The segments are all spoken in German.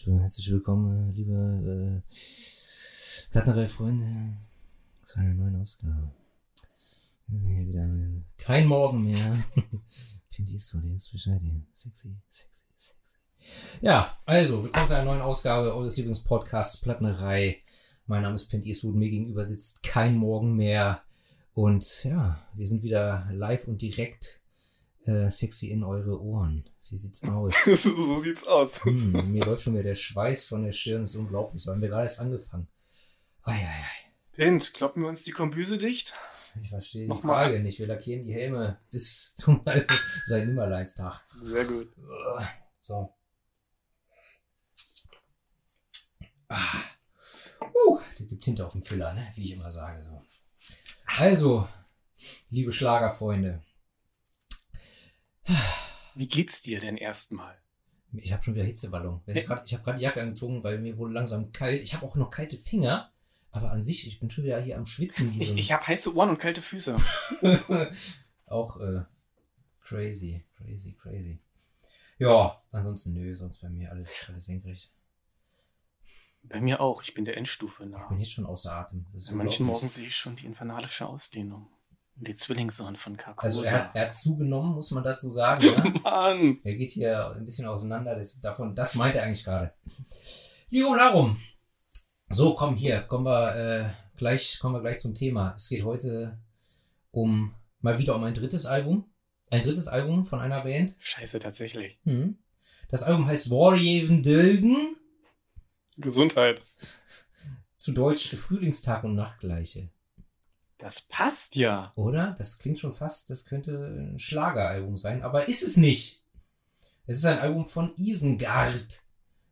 herzlich, herzlich willkommen, äh, liebe äh, Plattenreihe-Freunde, zu einer neuen Ausgabe. Wir sind hier wieder äh, kein Morgen mehr. Finde ich so, der ist Bescheid hier. Sexy, sexy, sexy. Ja, also, willkommen zu einer neuen Ausgabe eures Lieblingspodcasts Plattenerei. Mein Name ist Clint Eastwood, mir gegenüber sitzt kein Morgen mehr. Und ja, wir sind wieder live und direkt äh, sexy in eure Ohren. Wie sieht's aus? so sieht's aus. Hm, mir läuft schon wieder der Schweiß von der Stirn, das ist unglaublich. So haben wir gerade erst angefangen. Eieiei. Pint, kloppen wir uns die Kombüse dicht? Ich verstehe die Nochmal. Frage nicht. Wir lackieren die Helme bis zum St. Nimmerleinstag. Sehr gut. So. Ah. Uh, der gibt Tinte auf den Füller, ne? wie ich immer sage. So. Also, liebe Schlagerfreunde, Wie geht's dir denn erstmal? ich habe schon wieder Hitzewallung. Ich habe gerade die Jacke angezogen, weil mir wurde langsam kalt. Ich habe auch noch kalte Finger, aber an sich, ich bin schon wieder hier am Schwitzen. Wie Ich, ich habe heiße Ohren und kalte Füße. auch äh, crazy, crazy, crazy. Ja, ansonsten nö, sonst bei mir alles, alles senkrecht. Bei mir auch. Ich bin der Endstufe Ich nah. bin jetzt schon außer Atem. Das ist An manchen. Morgen sehe ich schon die infernalische Ausdehnung. Die Zwillingssohn von Carcosa. Also er hat, er hat zugenommen, muss man dazu sagen. Ja? Mann! er geht hier ein bisschen auseinander. Das, davon, das meint er eigentlich gerade. Jo, darum. So, komm hier, kommen wir äh, gleich, kommen wir gleich zum Thema. Es geht heute um mal wieder um ein drittes Album. Ein drittes Album von einer Band. Scheiße, tatsächlich. Hm. Das Album heißt Warriven Dölgen. Gesundheit. Zu Deutsch Frühlingstag und Nachtgleiche. Das passt ja. Oder? Das klingt schon fast, das könnte ein Schlageralbum sein, aber ist es nicht. Es ist ein Album von Isengard,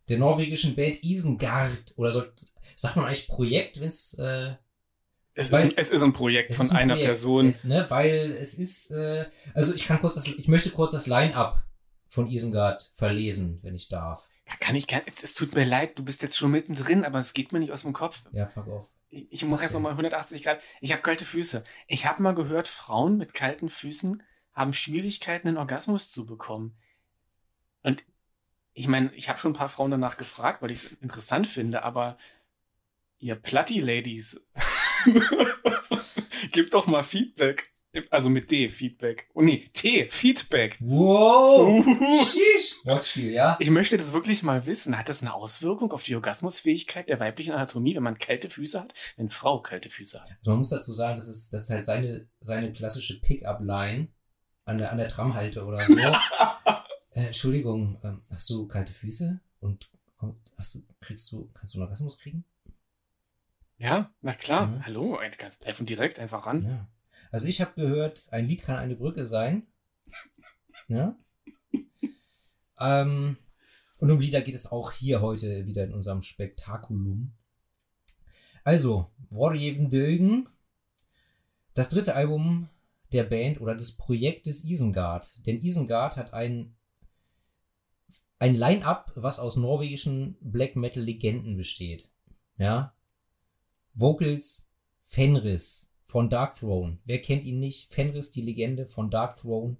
der norwegischen Band Isengard. Oder so, sagt man eigentlich Projekt, wenn es. Äh, Es, ist Weil- ein, es ist ein Projekt von ist ein einer Projekt, Person. Es, ne, weil es ist. Äh, also ich kann kurz das, ich möchte kurz das Line-Up von Isengard verlesen, wenn ich darf. Kann ich gar es, es tut mir leid, du bist jetzt schon mittendrin, aber es geht mir nicht aus dem Kopf. Ja, fuck off. Ich, Was jetzt nochmal 180 Grad. Ich habe kalte Füße. Ich habe mal gehört, Frauen mit kalten Füßen haben Schwierigkeiten, einen Orgasmus zu bekommen. Und ich meine, ich habe schon ein paar Frauen danach gefragt, weil ich es interessant finde, aber ihr Platti-Ladies, gebt doch mal Feedback. Also mit D, Feedback. Oh nee, T, Feedback. Wow! Wortspiel, ja? Ich möchte das wirklich mal wissen. Hat das eine Auswirkung auf die Orgasmusfähigkeit der weiblichen Anatomie, wenn man kalte Füße hat? Wenn Frau kalte Füße hat? Also man muss dazu sagen, das ist, das ist halt seine, seine klassische Pickup-Line an der, an der Tramhalte oder so. äh, Entschuldigung, ähm, hast du kalte Füße? Und hast du, kriegst du, kannst du einen Orgasmus kriegen? Ja, na klar. Mhm. Hallo, ganz live und direkt einfach ran. Ja. Also ich habe gehört, ein Lied kann eine Brücke sein. Ja. ähm, und um Lieder geht es auch hier heute wieder in unserem Spektakulum. Also, Warjeven Dögen, das dritte Album der Band oder des Projektes Isengard. Denn Isengard hat ein, ein Line-Up, was aus norwegischen Black Metal-Legenden besteht. Ja. Vocals Fenris von Dark Throne. Wer kennt ihn nicht? Fenris, die Legende von Dark Throne.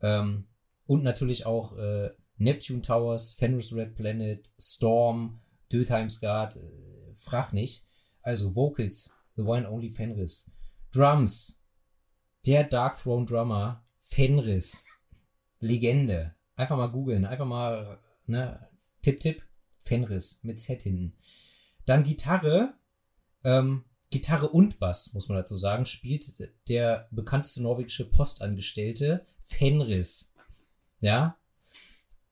Ähm, und natürlich auch äh, Neptune Towers, Fenris Red Planet, Storm, Dötheimsgard, äh, frag nicht. Also Vocals, The One Only Fenris. Drums, der Dark Throne Drummer, Fenris. Legende. Einfach mal googeln, einfach mal, ne, Tipp, Tipp, Fenris mit Z hinten. Dann Gitarre, ähm, Gitarre und Bass, muss man dazu sagen, spielt der bekannteste norwegische Postangestellte Fenris. Ja?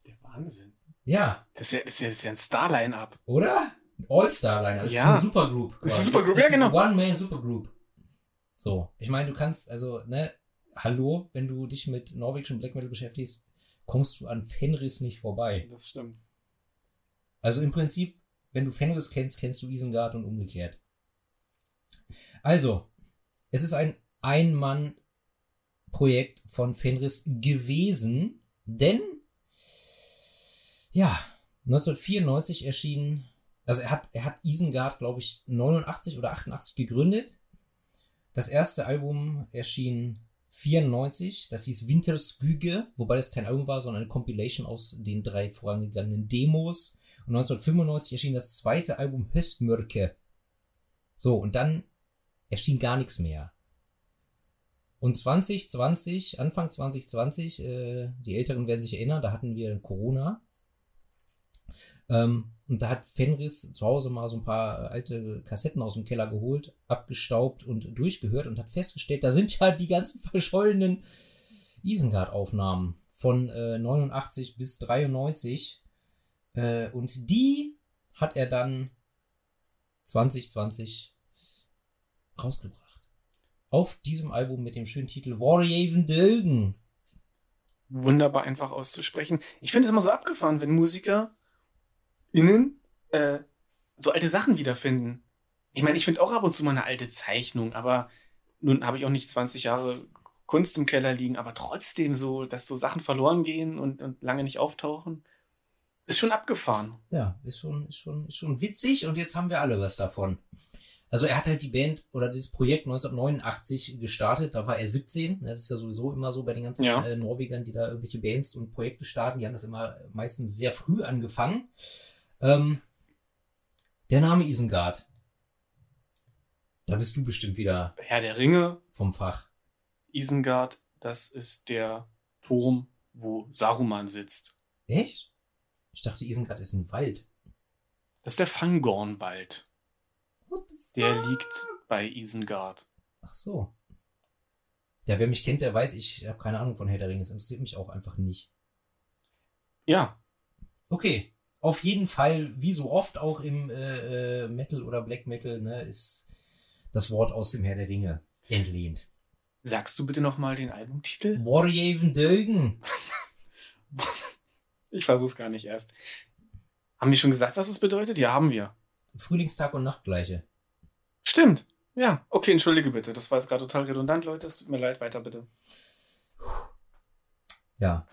Der Wahnsinn. Ja, Das ist ja, das ist ja, das ist ja ein Star-Line-Up. oder? All-Star-Liner. Das Ja. ist eine Supergroup. Das ist eine. Supergroup, ja, genau. One-Man-Supergroup. So. Ich meine, du kannst, also, ne, hallo, wenn du dich mit norwegischem Black Metal beschäftigst, kommst du an Fenris nicht vorbei. Das stimmt. Also im Prinzip, wenn du Fenris kennst, kennst du Isengard und umgekehrt. Also, es ist ein Ein-Mann-Projekt von Fenris gewesen, denn ja, 1994 erschien, also er hat, er hat Isengard, glaube ich, 89 oder 88 gegründet. Das erste Album erschien 94, das hieß Wintersküge, wobei das kein Album war, sondern eine Compilation aus den drei vorangegangenen Demos. Und 1995 erschien das zweite Album Höstmörke. So, und dann erschien gar nichts mehr. Und 2020, Anfang 2020, äh, die Älteren werden sich erinnern, da hatten wir Corona. Ähm, und da hat Fenris zu Hause mal so ein paar alte Kassetten aus dem Keller geholt, abgestaubt und durchgehört und hat festgestellt, da sind ja die ganzen verschollenen Isengard-Aufnahmen von äh, 89 bis 93. Äh, und die hat er dann 2020 rausgebracht. Auf diesem Album mit dem schönen Titel Warriaven Dögen. Wunderbar einfach auszusprechen. Ich finde es immer so abgefahren, wenn Musiker innen äh, so alte Sachen wiederfinden. Ich meine, ich finde auch ab und zu mal eine alte Zeichnung, aber nun habe ich auch nicht 20 Jahre Kunst im Keller liegen, aber trotzdem so, dass so Sachen verloren gehen und, und lange nicht auftauchen, ist schon abgefahren. Ja, ist schon, ist schon, ist schon witzig und jetzt haben wir alle was davon. Also er hat halt die Band oder dieses Projekt 1989 gestartet, da war er 17. Das ist ja sowieso immer so bei den ganzen Ja. äh, Norwegern, die da irgendwelche Bands und Projekte starten, die haben das immer meistens sehr früh angefangen. Ähm, der Name Isengard. Da bist du bestimmt wieder Herr der Ringe, vom Fach. Isengard, das ist der Turm, wo Saruman sitzt. Echt? Ich dachte, Isengard ist ein Wald. Das ist der Fangornwald. Der liegt bei Isengard. Ach so. Ja, wer mich kennt, der weiß, ich habe keine Ahnung von Herr der Ringe. Es interessiert mich auch einfach nicht. Ja, Okay. Auf jeden Fall, wie so oft auch im äh, äh, Metal oder Black Metal, ne, ist das Wort aus dem Herr der Ringe entlehnt. sagst du bitte nochmal den Albumtitel? Warjaven Dögen. Ich versuch's gar nicht erst. Haben wir schon gesagt, was es bedeutet? Ja, haben wir. Frühlingstag und Nachtgleiche. Stimmt. Ja, okay, entschuldige bitte. Das war jetzt gerade total redundant, Leute. Es tut mir leid, weiter bitte. Ja.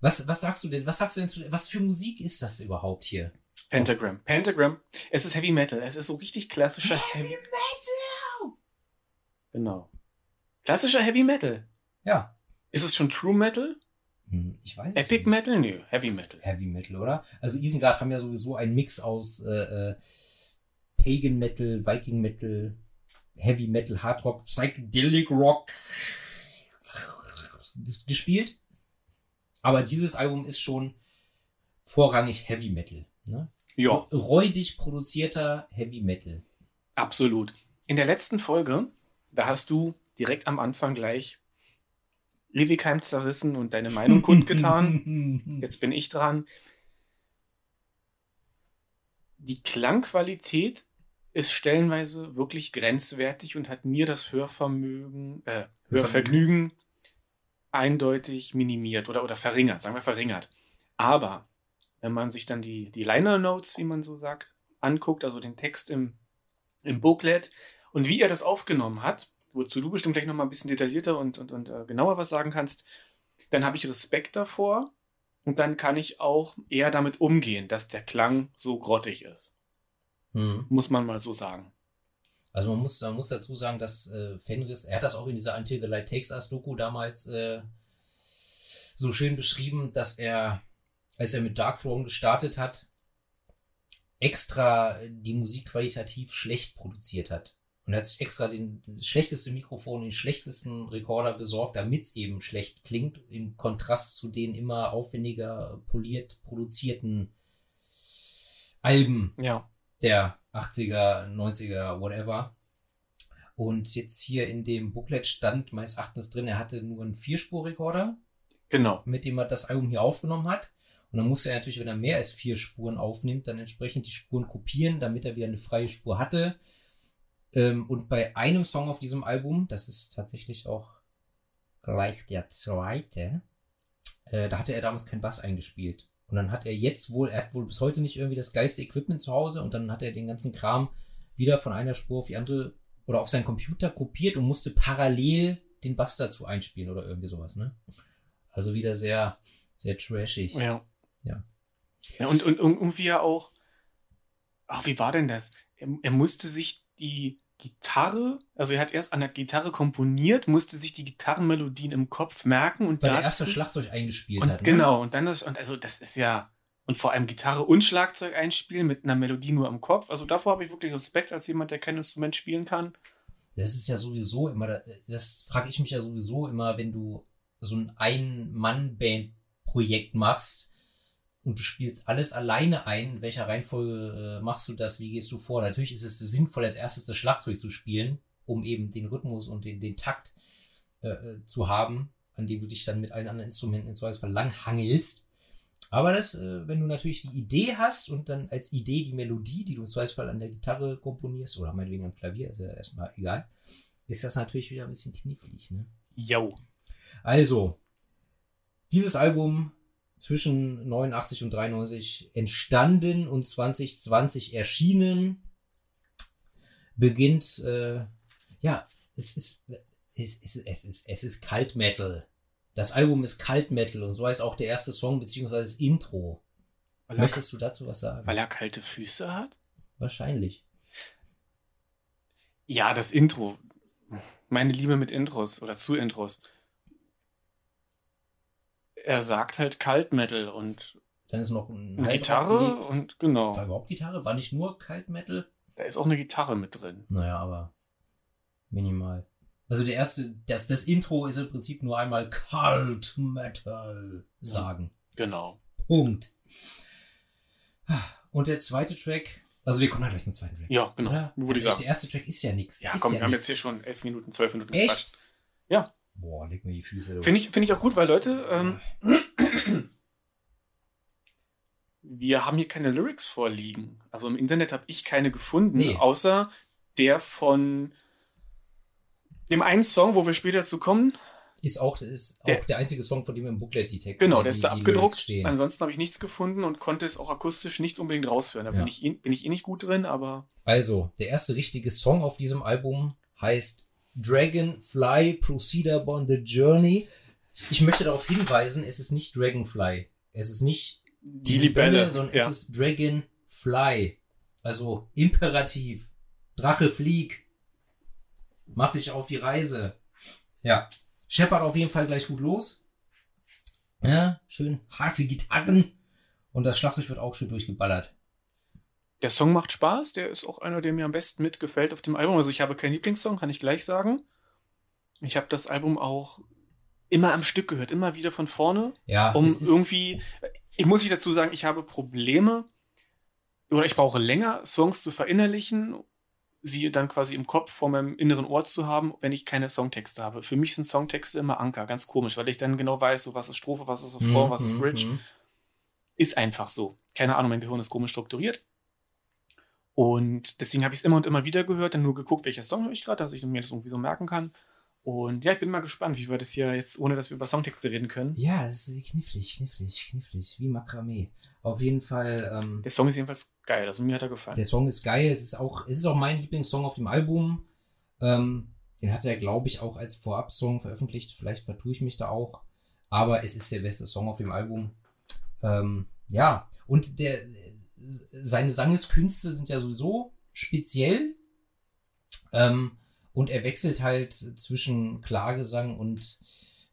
Was, was sagst du denn? Was sagst du denn zu, was für Musik ist das überhaupt hier? Pentagram. Pentagram. Es ist Heavy Metal. Es ist so richtig klassischer Heavy. Metal! Genau. Klassischer Heavy Metal. Ja. Ist es schon True Metal? Hm, ich weiß Epic nicht. Metal? Nö, Heavy Metal. Heavy Metal, oder? Also Isengard haben ja sowieso einen Mix aus äh, äh, Pagan Metal, Viking Metal, Heavy Metal, Hard Rock, Psychedelic Rock gespielt. Aber dieses Album ist schon vorrangig Heavy Metal. Ne? Ja, Räudig produzierter Heavy Metal. absolut. In der letzten Folge, da hast du direkt am Anfang gleich Levikheim zerrissen und deine Meinung kundgetan. Jetzt bin ich dran. Die Klangqualität ist stellenweise wirklich grenzwertig und hat mir das Hörvermögen, äh, Hörvergnügen eindeutig minimiert oder, oder verringert, sagen wir verringert. Aber wenn man sich dann die, die Liner Notes, wie man so sagt, anguckt, also den Text im, im Booklet und wie er das aufgenommen hat, wozu du bestimmt gleich nochmal ein bisschen detaillierter und, und, und äh, genauer was sagen kannst, dann habe ich Respekt davor und dann kann ich auch eher damit umgehen, dass der Klang so grottig ist. Hm. Muss man mal so sagen. Also man muss, man muss dazu sagen, dass äh, Fenris, er hat das auch in dieser Until the Light Takes Us Doku damals äh, so schön beschrieben, dass er, als er mit Dark Throne gestartet hat, extra die Musik qualitativ schlecht produziert hat. Und er hat sich extra den, das schlechteste Mikrofon, den schlechtesten Rekorder besorgt, damit es eben schlecht klingt, im Kontrast zu den immer aufwendiger poliert produzierten Alben Ja. der 80er, 90er, whatever. Und jetzt hier in dem Booklet stand meines Erachtens drin, er hatte nur einen Vierspurrekorder, Genau. mit dem er das Album hier aufgenommen hat. Und dann muss er natürlich, wenn er mehr als vier Spuren aufnimmt, dann entsprechend die Spuren kopieren, damit er wieder eine freie Spur hatte. Ähm, und bei einem Song auf diesem Album, das ist tatsächlich auch gleich der zweite, äh, da hatte er damals keinen Bass eingespielt. Und dann hat er jetzt wohl, er hat wohl bis heute nicht irgendwie das geilste Equipment zu Hause und dann hat er den ganzen Kram wieder von einer Spur auf die andere oder auf seinen Computer kopiert und musste parallel den Bass dazu einspielen oder irgendwie sowas, ne? Also wieder sehr, sehr trashig. Ja. Ja. ja und, und, und irgendwie ja auch, ach, wie war denn das? Er, er musste sich die Gitarre, also er hat erst an der Gitarre komponiert, musste sich die Gitarrenmelodien im Kopf merken und dazu- erste Schlagzeug eingespielt und hat. Ne? genau, und dann das, und also das ist ja, und vor allem Gitarre und Schlagzeug einspielen mit einer Melodie nur im Kopf. Also davor habe ich wirklich Respekt als jemand, der kein Instrument spielen kann. Das ist ja sowieso immer, das frage ich mich ja sowieso immer, wenn du so ein Ein-Mann-Band-Projekt machst und du spielst alles alleine ein, in welcher Reihenfolge äh, machst du das, wie gehst du vor? Natürlich ist es sinnvoll, als erstes das Schlagzeug zu spielen, um eben den Rhythmus und den, den Takt äh, äh zu haben, an dem du dich dann mit allen anderen Instrumenten im Zweifelsfall langhangelst. Aber das, äh, wenn du natürlich die Idee hast und dann als Idee die Melodie, die du im Zweifelsfall an der Gitarre komponierst oder meinetwegen am Klavier, ist ja erstmal egal, ist das natürlich wieder ein bisschen knifflig, ne? Jo. Also, dieses Album zwischen 89 und 93 entstanden und 2020 erschienen, beginnt, äh, ja, es ist, es ist, es ist, es ist Kalt Metal. Das Album ist Kalt Metal und so heißt auch der erste Song beziehungsweise das Intro. Weil er, Möchtest du dazu was sagen? weil er kalte Füße hat? Wahrscheinlich. Ja, das Intro. Meine Liebe mit Intros oder zu Intros. Er sagt halt Kaltmetal und Dann ist noch ein eine Gitarre und genau. War überhaupt Gitarre? War nicht nur Kalt Metal? Da ist auch eine Gitarre mit drin. Naja, aber minimal. Also der erste, das, das Intro ist im Prinzip nur einmal Kalt Metal sagen. Genau. Punkt. Und der zweite Track, also wir kommen halt gleich zum zweiten Track. Ja, genau. Würde ich Also sagen. Der erste Track ist ja nichts. Ja, komm, ja wir haben nix. jetzt hier schon elf Minuten, zwölf Minuten Echt? Ja, Boah, leg mir die Füße. finde ich, finde ich auch gut, weil Leute, ähm, wir haben hier keine Lyrics vorliegen. Also im Internet habe ich keine gefunden, Nee. außer der von dem einen Song, wo wir später zu kommen. Ist auch, ist auch Der- der, einzige Song, von dem im Booklet die Texte Genau, der ist da abgedruckt. Ansonsten habe ich nichts gefunden und konnte es auch akustisch nicht unbedingt raushören. Da Ja. bin, ich, eh- bin ich eh nicht gut drin, aber Also, der erste richtige Song auf diesem Album heißt Dragonfly Procedure on the Journey. Ich möchte darauf hinweisen, es ist nicht Dragonfly. Es ist nicht die Libelle. sondern ja. es ist Dragonfly. Also Imperativ. Drache flieg. Macht sich auf die Reise. Ja. Scheppert auf jeden Fall gleich gut los. Ja, schön harte Gitarren. Und das Schlagzeug wird auch schön durchgeballert. Der Song macht Spaß, der ist auch einer, der mir am besten mitgefällt auf dem Album. Also ich habe keinen Lieblingssong, kann ich gleich sagen. Ich habe das Album auch immer am Stück gehört, immer wieder von vorne, Ja, um irgendwie. Ich muss nicht dazu sagen, ich habe Probleme oder ich brauche länger, Songs zu verinnerlichen, sie dann quasi im Kopf vor meinem inneren Ohr zu haben, wenn ich keine Songtexte habe. Für mich sind Songtexte immer Anker, ganz komisch, weil ich dann genau weiß, so was ist Strophe, was ist Refrain, was ist Mhm, Bridge. mhm. Ist einfach so. Keine Ahnung, mein Gehirn ist komisch strukturiert. Und deswegen habe ich es immer und immer wieder gehört, dann nur geguckt, welcher Song höre ich gerade, dass ich mir das irgendwie so merken kann. Und ja, ich bin mal gespannt, wie wir das hier jetzt, ohne dass wir über Songtexte reden können. Ja, es ist knifflig, knifflig, knifflig, wie Makramee. Auf jeden Fall, ähm, Der Song ist jedenfalls geil, also mir hat er gefallen. der Song ist geil. Es ist auch, es ist auch mein Lieblingssong auf dem Album. Ähm, den hat er, glaube ich, auch als Vorab-Song veröffentlicht. Vielleicht vertue ich mich da auch. Aber es ist der beste Song auf dem Album. Ähm, ja, und der, seine Sangeskünste sind ja sowieso speziell. Ähm, und er wechselt halt zwischen Klagesang und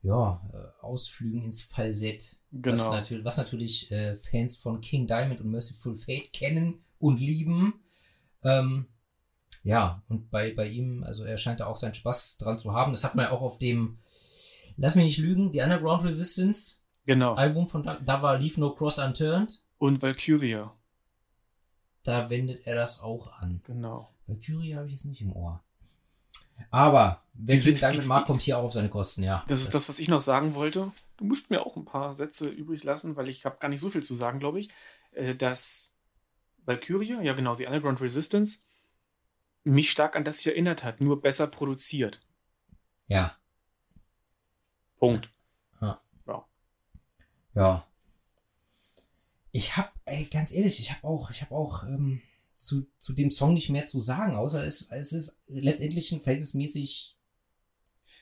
ja, äh, Ausflügen ins Falsett. Was, genau. natürlich, was natürlich äh, Fans von King Diamond und Merciful Fate kennen und lieben. Ähm, ja, und bei, bei ihm, also er scheint da auch seinen Spaß dran zu haben. Das hat man ja auch auf dem, lass mich nicht lügen, die Underground Resistance Genau. Album von da, da war Leave No Cross Unturned. Und Valkyria. Da wendet er das auch an. Genau. Valkyrie habe ich jetzt nicht im Ohr. Aber wer sind- Diamond die- mag, kommt hier auch auf seine Kosten, ja. Das ist das, was ich noch sagen wollte. Du musst mir auch ein paar Sätze übrig lassen, weil ich habe gar nicht so viel zu sagen, glaube ich. Äh, Dass Valkyria, ja genau, die Underground Resistance, mich stark an das hier erinnert hat, nur besser produziert. Ja, Punkt. ja. Ich hab, ey, ganz ehrlich, ich hab auch, ich hab auch ähm, zu, zu dem Song nicht mehr zu sagen, außer es, es ist letztendlich ein verhältnismäßig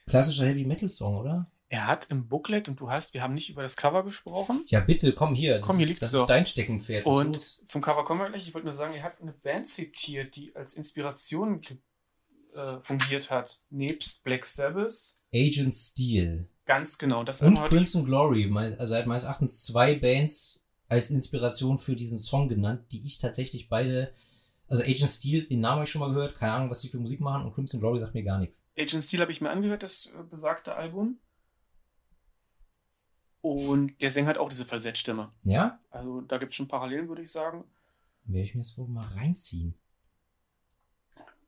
klassischer Heavy Metal Song, oder? Er hat im Booklet, und du hast, wir haben nicht über das Cover gesprochen. Ja, bitte, komm hier. Das Komm, hier doch. ist dein Steckenpferd. Und los? zum Cover kommen wir gleich. Ich wollte nur sagen, er hat eine Band zitiert, die als Inspiration äh, fungiert hat. Nebst Black Sabbath. Agent Steel Ganz genau. Das und Crimson Glory, also seit meines Erachtens zwei Bands, als Inspiration für diesen Song genannt, die ich tatsächlich beide, also Agent Steel, den Namen habe ich schon mal gehört, keine Ahnung, was die für Musik machen und Crimson Glory sagt mir gar nichts. Agent Steel habe ich mir angehört, das äh, besagte Album. Und der Sänger hat auch diese Falsettstimme. Ja? Also da gibt es schon Parallelen, würde ich sagen. Werde ich mir das wohl mal reinziehen.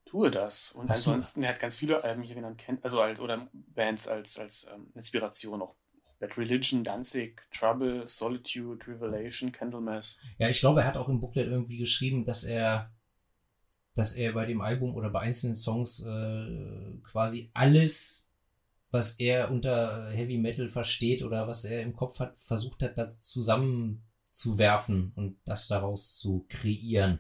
Tue das. Und Hast ansonsten, er hat ganz viele Alben hier genannt, kennt, also als, oder Bands als, als ähm, Inspiration auch. Bad Religion, Danzig, Trouble, Solitude, Revelation, Candlemass. Ja, ich glaube, er hat auch im Booklet irgendwie geschrieben, dass er, dass er bei dem Album oder bei einzelnen Songs äh, quasi alles, was er unter Heavy Metal versteht oder was er im Kopf hat, versucht hat, das zusammenzuwerfen und das daraus zu kreieren.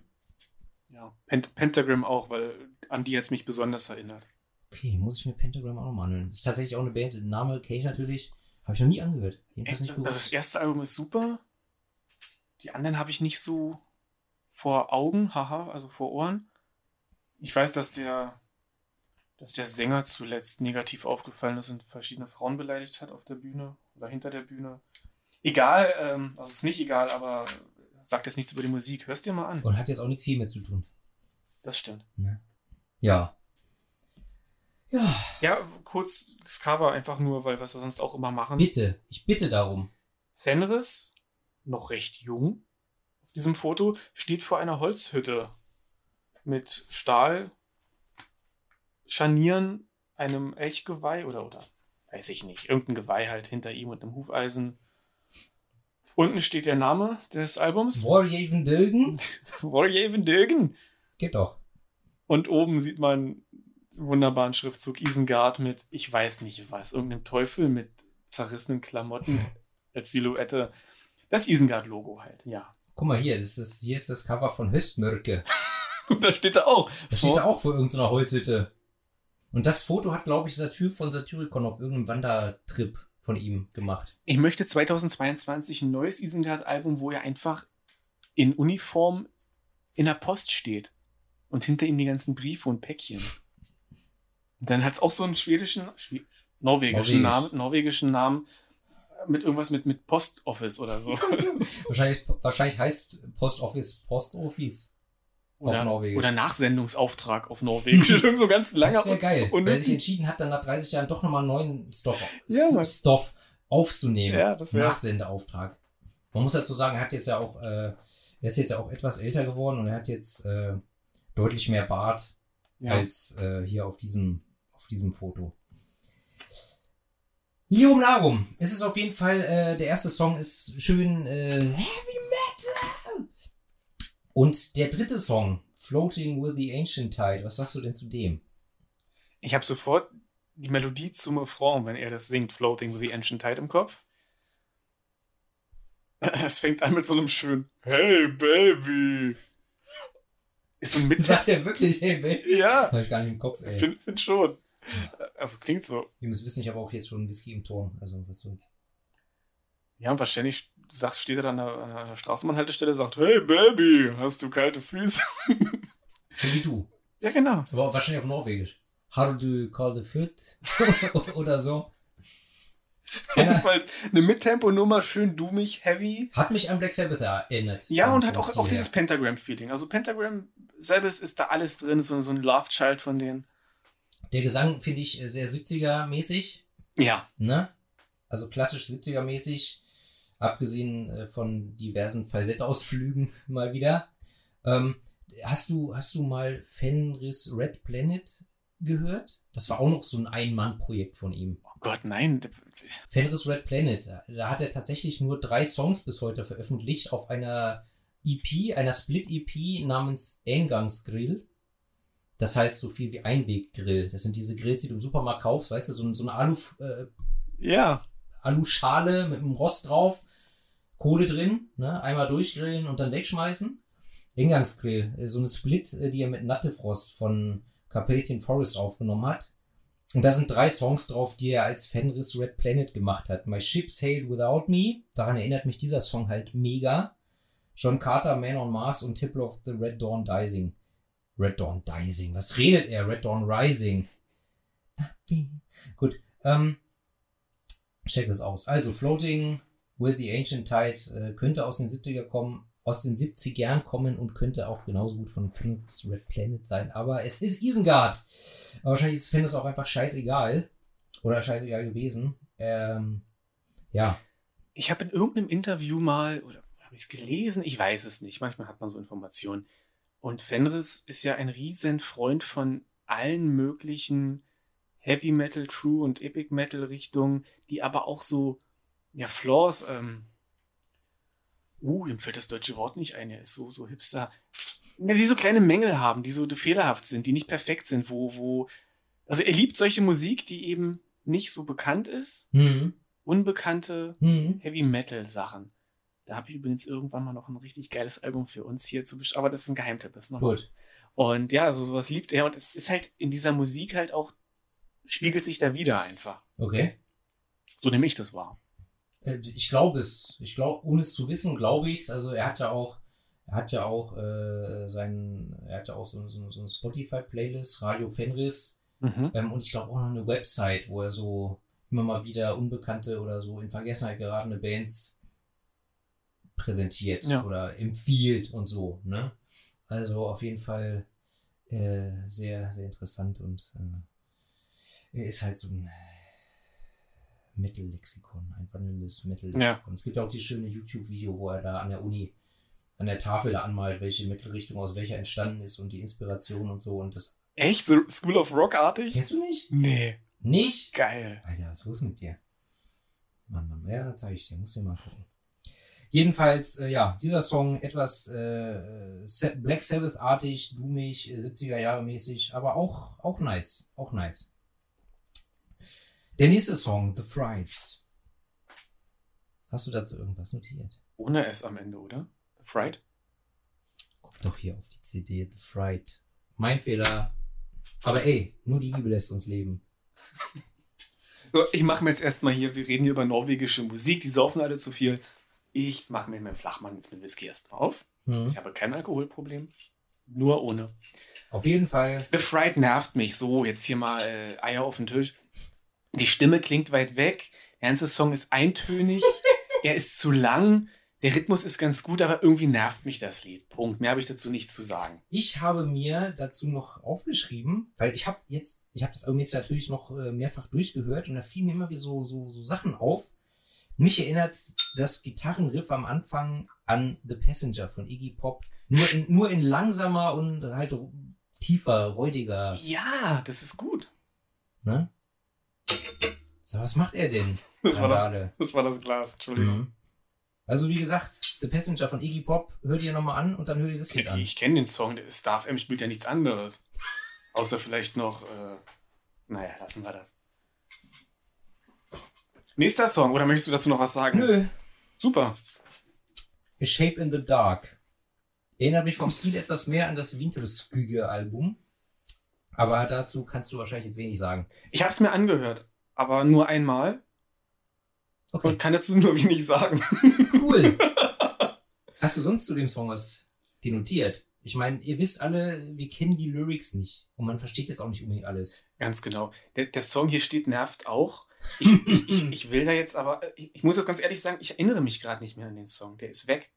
Ja. Pent Pentagram auch, weil an die hat es mich besonders erinnert. Okay, muss ich mir Pentagram auch nochmal anhören. Ist tatsächlich auch eine Band, den Name kenne ich natürlich. Habe ich noch nie angehört. Jedenfalls nicht Also das erste Album ist super. Die anderen habe ich nicht so vor Augen, haha, also vor Ohren. Ich weiß, dass der, dass der Sänger zuletzt negativ aufgefallen ist und verschiedene Frauen beleidigt hat auf der Bühne oder hinter der Bühne. Egal, ähm, also ist nicht egal, aber sagt jetzt nichts über die Musik. Hörst dir mal an. Und hat jetzt auch nichts hiermit zu tun. Das stimmt. Ne? Ja. Ja, Ja, kurz das Cover einfach nur, weil wir es ja sonst auch immer machen. bitte. Ich bitte darum. Fenris, noch recht jung, auf diesem Foto, steht vor einer Holzhütte mit Stahl, Scharnieren, einem Elchgeweih oder, oder weiß ich nicht, irgendein Geweih halt hinter ihm und einem Hufeisen. Unten steht der Name des Albums, Warhaven Dögen? Warhaven Dögen. Geht doch. Und oben sieht man wunderbaren Schriftzug Isengard mit, ich weiß nicht was, irgendeinem Teufel mit zerrissenen Klamotten als Silhouette. Das Isengard-Logo halt, ja. Guck mal hier, das ist, hier ist das Cover von Höstmörke. Und da steht er auch. Da steht er auch vor irgendeiner Holzhütte. Und das Foto hat, glaube ich, Satyr von Satyricon auf irgendeinem Wandertrip von ihm gemacht. Ich möchte 2022 ein neues Isengard-Album, wo er einfach in Uniform in der Post steht. Und hinter ihm die ganzen Briefe und Päckchen. Dann hat es auch so einen schwedischen, schwe norwegischen Norwegisch. Namen, norwegischen Namen mit irgendwas mit, mit Post Office oder so. Wahrscheinlich, wahrscheinlich heißt Post Office Post Office. Auf Oder, oder Nachsendungsauftrag auf Norwegisch. Irgend so ganz langer. Das wäre geil. und- Wer sich entschieden hat, dann nach 30 Jahren doch nochmal einen neuen Stoff, Ja. Stoff aufzunehmen. Ja, das Nachsendeauftrag. Man muss dazu sagen, er hat jetzt ja auch, äh, er ist jetzt ja auch etwas älter geworden und er hat jetzt äh, deutlich mehr Bart ja. als äh, hier auf diesem, auf diesem Foto. Lium Larum. Es ist auf jeden Fall, äh, der erste Song ist schön äh, Heavy Metal. Und der dritte Song, Floating with the Ancient Tide, was sagst du denn zu dem? Ich habe sofort die Melodie zum Refrain, wenn er das singt, Floating with the Ancient Tide im Kopf. Es fängt an mit so einem schönen Hey Baby. Ist so ein Mit Sagt er wirklich, hey, Baby? Ja, Hab ich gar nicht im Kopf, ey. find, find schon. Also klingt so. Ihr müsst wissen, ich habe auch jetzt schon Whisky im Turm. Also, was soll's. Ja, und wahrscheinlich sagt, steht er dann an der, an der Straßenbahnhaltestelle sagt, Hey Baby, hast du kalte Füße? So wie du. Ja, genau. Aber wahrscheinlich auf Norwegisch. Har du kalde Föt? Oder so. Jedenfalls eine Mittempo-Nummer, schön dummig, heavy. Hat mich an Black Sabbath erinnert. Ja, und hat auch, auch dieses. Pentagram-Feeling. Also Pentagram selbst ist da alles drin, so, so ein Love-Child von denen. Der Gesang finde ich äh, sehr 70er-mäßig. Ja. Ne? Also klassisch 70er-mäßig. Abgesehen äh, von diversen Falsettausflügen mal wieder. Ähm, hast, du, hast du mal Fenris Red Planet gehört? Das war auch noch so ein Ein-Mann-Projekt von ihm. Oh Gott, nein. Fenris Red Planet, da hat er tatsächlich nur drei Songs bis heute veröffentlicht auf einer EP, einer Split-EP namens Eingangsgrill. Das heißt so viel wie Einweggrill. Das sind diese Grills, die du im Supermarkt kaufst, weißt du, so, so eine Alu, äh, Ja. Aluschale mit einem Rost drauf, Kohle drin, ne? einmal durchgrillen und dann wegschmeißen. Eingangsgrill, äh, so eine Split, äh, die er mit Nattefrost von Carpathian Forest aufgenommen hat. Und da sind drei Songs drauf, die er als Fenris Red Planet gemacht hat. My Ship Sailed Without Me, daran erinnert mich dieser Song halt mega. John Carter, Man on Mars und Temple of the Red Dawn Rising. Red Dawn Rising, was redet er? Red Dawn Rising. Gut, ähm, check das aus. Also, Floating With the Ancient Tide äh, könnte aus den 70er kommen, aus den 70ern kommen und könnte auch genauso gut von Fenris Red Planet sein. Aber es ist Isengard. Wahrscheinlich ist Fenris auch einfach scheißegal. Oder scheißegal gewesen. Ähm, ja. Ich habe in irgendeinem Interview mal, oder habe ich es gelesen? Ich weiß es nicht. Manchmal hat man so Informationen. Und Fenris ist ja ein riesen Freund von allen möglichen Heavy Metal, True und Epic Metal Richtungen, die aber auch so, ja, Flaws, ähm, uh, ihm fällt das deutsche Wort nicht ein, er ist so, so hipster, ja, die so kleine Mängel haben, die so fehlerhaft sind, die nicht perfekt sind, wo, wo, also er liebt solche Musik, die eben nicht so bekannt ist, Mhm. unbekannte Mhm. Heavy Metal Sachen. Da habe ich übrigens irgendwann mal noch ein richtig geiles Album für uns hier zu besch aber das ist ein Geheimtipp, das ist noch Gut. und ja, also sowas liebt er und es ist halt in dieser Musik halt auch, spiegelt sich da wieder einfach. Okay. So nehme ich das wahr. Äh, Ich glaube es. Ich glaube, ohne es zu wissen, glaube ich es. Also er hat ja auch, er hat ja auch äh, sein, er hat ja auch so, so, so eine Spotify-Playlist, Radio Fenris. Mhm. Ähm, und ich glaube auch noch eine Website, wo er so immer mal wieder unbekannte oder so in Vergessenheit geratene Bands präsentiert Ja. oder empfiehlt und so. Ne? Also auf jeden Fall äh, sehr, sehr interessant und äh, ist halt so ein Metal-Lexikon, ein wandelndes Metal-Lexikon. Es gibt ja auch die schöne YouTube-Video, wo er da an der Uni an der Tafel da anmalt, welche Metal-Richtung aus welcher entstanden ist und die Inspiration und so. Und das Echt? So School of Rock-artig? kennst du nicht? Nee. Nicht? Geil. Alter, was ist los mit dir? Mann, Mann, ja, zeige ich dir, muss dir mal gucken. Jedenfalls, äh, ja, dieser Song etwas äh, Black Sabbath-artig, doomig, äh, 70er Jahre mäßig, aber auch, auch nice, auch nice. Der nächste Song, The Frights. Hast du dazu irgendwas notiert? Ohne S am Ende, oder? The Fright? Guck doch hier auf die CD, The Fright. Mein Fehler. Aber ey, nur die Liebe lässt uns leben. So, ich mache mir jetzt erstmal hier, wir reden hier über norwegische Musik, die saufen alle zu viel. Ich mache mir meinen Flachmann jetzt mit Whisky erst auf. Hm. Ich habe kein Alkoholproblem. Nur ohne. Auf jeden Fall. The Fright nervt mich so. Jetzt hier mal äh, Eier auf den Tisch. Die Stimme klingt weit weg. Der ganze Song ist eintönig. er ist zu lang. Der Rhythmus ist ganz gut, aber irgendwie nervt mich das Lied. Punkt. Mehr habe ich dazu nicht zu sagen. Ich habe mir dazu noch aufgeschrieben, weil ich habe jetzt, ich habe das Album jetzt natürlich noch äh, mehrfach durchgehört und da fielen mir immer wieder so, so, so Sachen auf. Mich erinnert das Gitarrenriff am Anfang an The Passenger von Iggy Pop. Nur in, nur in langsamer und halt tiefer, räudiger. Ja, das ist gut. Ne? So, was macht er denn? Das war das, das, war das Glas. Entschuldigung. Mhm. Also wie gesagt, The Passenger von Iggy Pop, hör dir nochmal an und dann hör dir das Lied an. Ich kenne den Song. Der Star FM spielt ja nichts anderes. Außer vielleicht noch. Äh, naja, lassen wir das. Nächster Song, oder möchtest du dazu noch was sagen? Nö, Super. A Shape in the Dark. Erinnert mich vom Stil etwas mehr an das Wintersküge-Album. Aber dazu kannst du wahrscheinlich jetzt wenig sagen. Ich habe es mir angehört, aber nur einmal Okay, und kann dazu nur wenig sagen. cool. Hast du sonst zu dem Song was denotiert? Ich meine, ihr wisst alle, wir kennen die Lyrics nicht. Und man versteht jetzt auch nicht unbedingt alles. Ganz genau. Der, der Song hier steht nervt auch. Ich, ich, ich, will da jetzt aber, ich, ich muss das ganz ehrlich sagen, ich erinnere mich gerade nicht mehr an den Song. Der ist weg.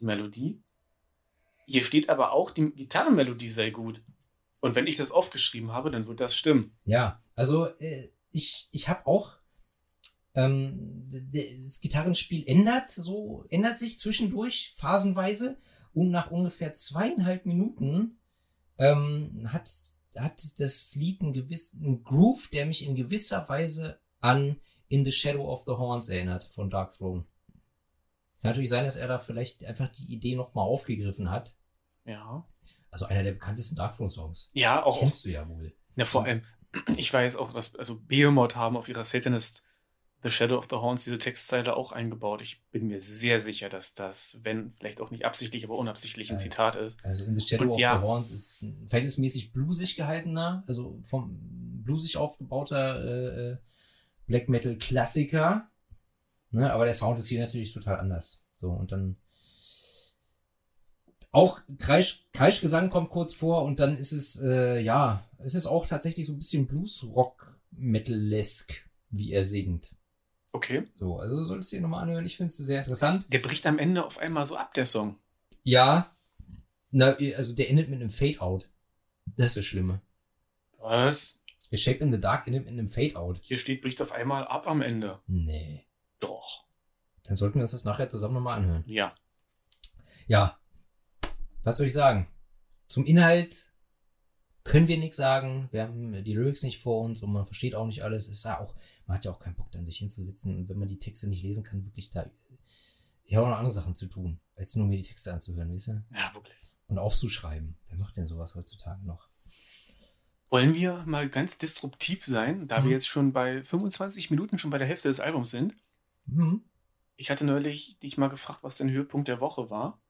Die Melodie. Hier steht aber auch, die Gitarrenmelodie sei gut. Und wenn ich das aufgeschrieben habe, dann wird das stimmen. Ja, also äh, ich, ich habe auch ähm, das Gitarrenspiel ändert so ändert sich zwischendurch phasenweise und nach ungefähr zweieinhalb Minuten ähm, hat hat das Lied einen gewissen Groove, der mich in gewisser Weise an In the Shadow of the Horns erinnert von Dark Throne. Kann natürlich sein, dass er da vielleicht einfach die Idee nochmal aufgegriffen hat. Ja. Also einer der bekanntesten Dark Throne Songs. Ja, auch. Kennst du ja wohl. Ja, vor allem, ich weiß auch, dass, also Behemoth haben auf ihrer Satanist The Shadow of the Horns diese Textzeile auch eingebaut. Ich bin mir sehr sicher, dass das, wenn vielleicht auch nicht absichtlich, aber unabsichtlich ein. Zitat ist. Also In the Shadow Und of ja. the Horns ist ein verhältnismäßig bluesig gehaltener, also vom bluesig aufgebauter äh, äh, Black Metal Klassiker. Ne, aber der Sound ist hier natürlich total anders. So, und dann auch Kreisch, Kreischgesang kommt kurz vor und dann ist es, äh, ja, es ist auch tatsächlich so ein bisschen Blues-Rock-Metal-esque, wie er singt. Okay. So, also solltest du dir nochmal anhören. Ich finde es sehr interessant. Der bricht am Ende auf einmal so ab, der Song. Ja, na, also der endet mit einem Fade-Out. Das ist das Schlimme. Was? A Shape in the Dark endet mit einem Fade-Out. Hier steht, bricht auf einmal ab am Ende. Nee. Doch. Dann sollten wir uns das nachher zusammen nochmal anhören. Ja. Ja. Was soll ich sagen? Zum Inhalt können wir nichts sagen. Wir haben die Lyrics nicht vor uns und man versteht auch nicht alles. Ist ja auch, man hat ja auch keinen Bock, dann sich hinzusitzen und wenn man die Texte nicht lesen kann, wirklich da. Ich habe auch noch andere Sachen zu tun, als nur mir die Texte anzuhören, weißt du? Ja, wirklich. Und aufzuschreiben. Wer macht denn sowas heutzutage noch? Wollen wir mal ganz disruptiv sein, da Mhm. wir jetzt schon bei 25 Minuten schon bei der Hälfte des Albums sind? Mhm. Ich hatte neulich dich mal gefragt, was dein Höhepunkt der Woche war.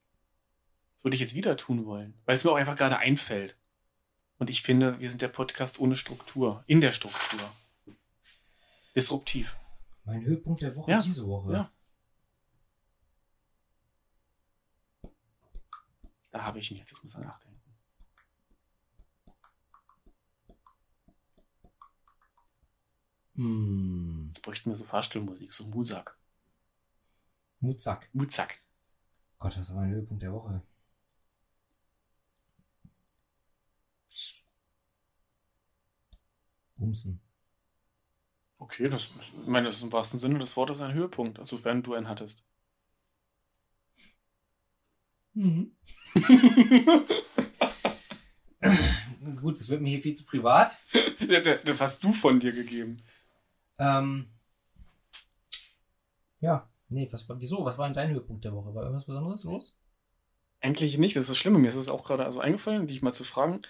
Das würde ich jetzt wieder tun wollen, weil es mir auch einfach gerade einfällt. Und ich finde, wir sind der Podcast ohne Struktur, in der Struktur. Disruptiv. Mein Höhepunkt der Woche Ja, diese Woche. ja. Da habe ich ihn jetzt, jetzt muss er nachdenken. Hm. Jetzt bräuchten wir so Fahrstuhlmusik, so Musak. Mutzak. Muzak. Gott, was war mein Höhepunkt der Woche? Bumsen. Okay, das, ich meine, das ist im wahrsten Sinne des Wortes ein Höhepunkt, also sofern du einen hattest. Mhm. Gut, das wird mir hier viel zu privat. Das hast du von dir gegeben. Ähm, ja, nee, was war, wieso? Was war denn dein Höhepunkt der Woche? War irgendwas Besonderes los? Eigentlich nicht, das ist das Schlimme. Mir ist es auch gerade also eingefallen, dich mal zu fragen.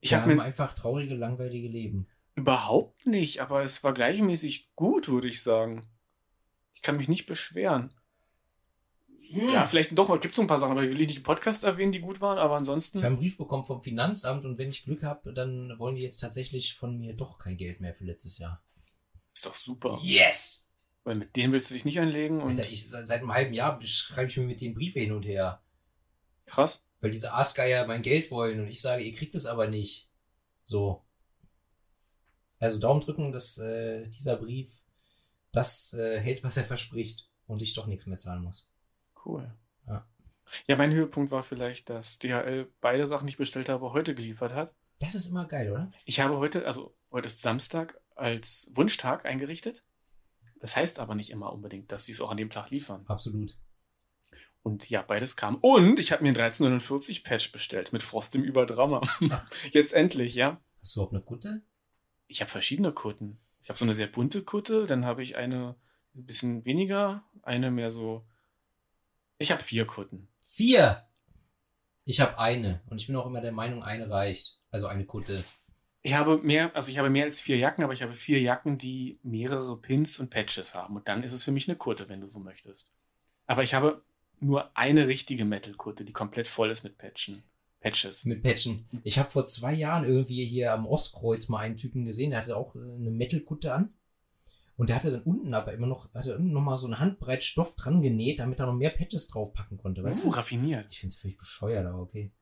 Ich Wir habe haben mir einfach traurige, langweilige Leben. überhaupt nicht, aber es war gleichmäßig gut, würde ich sagen. Ich kann mich nicht beschweren. Ja, vielleicht doch, gibt es so ein paar Sachen, aber ich will nicht im Podcast erwähnen, die gut waren, aber Ich habe ansonsten. einen Brief bekommen vom Finanzamt und wenn ich Glück habe, dann wollen die jetzt tatsächlich von mir doch kein Geld mehr für letztes Jahr. Ist doch super. Yes! Weil mit denen willst du dich nicht einlegen und. Alter, ich, seit einem halben Jahr schreibe ich mir mit den Briefe hin und her. Krass. Weil diese Aasgeier mein Geld wollen und ich sage, ihr kriegt es aber nicht. So. Also Daumen drücken, dass äh, dieser Brief das äh, hält, was er verspricht und ich doch nichts mehr zahlen muss. Cool. Ja. Ja, mein Höhepunkt war vielleicht, dass DHL beide Sachen, die ich bestellt habe, heute geliefert hat. Das ist immer geil, oder? Ich habe heute, also heute ist Samstag, als Wunschtag eingerichtet. Das heißt aber nicht immer unbedingt, dass sie es auch an dem Tag liefern. Absolut. Und ja, beides kam. Und ich habe mir einen 1349 Patch bestellt mit Frost im Überdrama. Jetzt endlich, ja. Hast du überhaupt eine Kutte? Ich habe verschiedene Kutten. Ich habe so eine sehr bunte Kutte, dann habe ich eine ein bisschen weniger, eine mehr so. Ich habe vier Kutten. Vier! Ich habe eine und ich bin auch immer der Meinung, eine reicht. Also eine Kutte. Ich habe mehr, also ich habe mehr als vier Jacken, aber ich habe vier Jacken, die mehrere Pins und Patches haben. Und dann ist es für mich eine Kutte, wenn du so möchtest. Aber ich habe nur eine richtige Metal-Kutte, die komplett voll ist mit Patchen. Patches. Mit Patchen. Ich habe vor zwei Jahren irgendwie hier am Ostkreuz mal einen Typen gesehen, der hatte auch äh, eine Metal-Kutte an. Und der hatte dann unten aber immer noch, hatte unten noch mal so eine Handbreit Stoff dran genäht, damit er noch mehr Patches draufpacken konnte, weißt Uh, du? raffiniert. Ich find's völlig bescheuert, aber okay.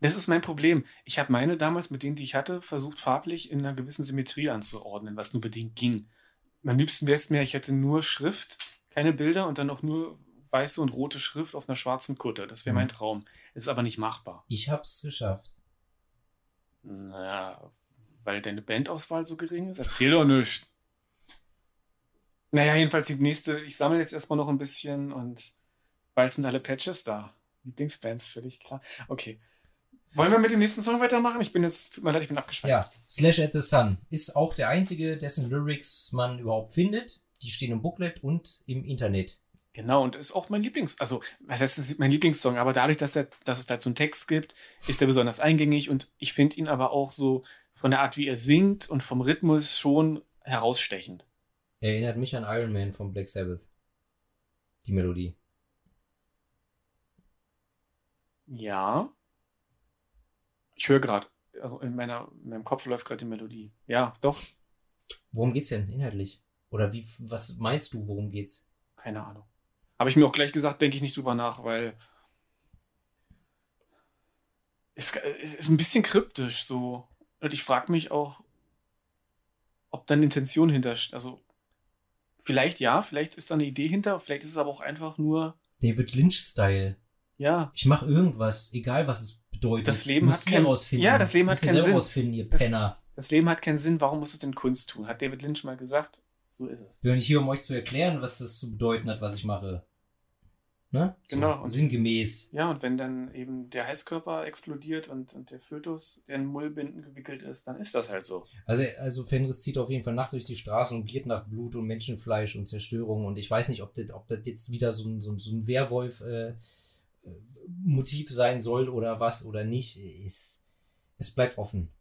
Das ist mein Problem. Ich habe meine damals mit denen, die ich hatte, versucht farblich in einer gewissen Symmetrie anzuordnen, was nur bedingt ging. Am liebsten wäre es mir, ich hätte nur Schrift, keine Bilder und dann auch nur weiße und rote Schrift auf einer schwarzen Kutte. Das wäre Mhm. mein Traum. Das ist aber nicht machbar. Ich hab's geschafft. Naja, weil deine Bandauswahl so gering ist? Erzähl doch nichts. Naja, jedenfalls die nächste. Ich sammle jetzt erstmal noch ein bisschen und bald sind alle Patches da. Lieblingsbands für dich, klar. Okay. Wollen wir mit dem nächsten Song weitermachen? Ich bin jetzt, tut mir leid, ich bin abgespannt. Ja, Slash at the Sun ist auch der einzige, dessen Lyrics man überhaupt findet. Die stehen im Booklet und im Internet. Genau, und ist auch mein Lieblings-, also, was heißt, es ist mein Lieblingssong, aber dadurch, dass, der, dass es dazu einen Text gibt, ist er besonders eingängig und ich finde ihn aber auch so von der Art, wie er singt und vom Rhythmus schon herausstechend. Er erinnert mich an Iron Man von Black Sabbath. Die Melodie. Ja. Ich höre gerade, also in, meiner, in meinem Kopf läuft gerade die Melodie. Ja, doch, Worum geht's denn inhaltlich? Oder wie, was meinst du, worum geht's? keine Ahnung. Habe ich mir auch gleich gesagt, denke ich nicht drüber nach, weil es, es ist ein bisschen kryptisch so. Und ich frage mich auch, ob da eine Intention hinter, also Vielleicht ja, vielleicht ist da eine Idee hinter, vielleicht ist es aber auch einfach nur, David Lynch-Style. ja, Ich mache irgendwas, egal was es bedeutet. Das Leben Müsst hat ihr kein- rausfinden. Ja, das Leben hat Müsst keinen Sinn. rausfinden, ihr Das- Penner. das Leben hat keinen Sinn, warum muss es denn Kunst tun? Hat David Lynch mal gesagt. So ist es. Ich bin nicht hier, um euch zu erklären, was das zu bedeuten hat, was ich mache. Ne? So, Genau. Sinngemäß. Ja, und wenn dann eben der Heißkörper explodiert und, und der Fötus, der in Mullbinden gewickelt ist, dann ist das halt so. Also, also Fenris zieht auf jeden Fall nachts durch die Straßen und giert nach Blut und Menschenfleisch und Zerstörung. Und ich weiß nicht, ob das, ob das jetzt wieder so ein, so ein, so ein Werwolf äh, Motiv sein soll oder was oder nicht. Es, es bleibt offen.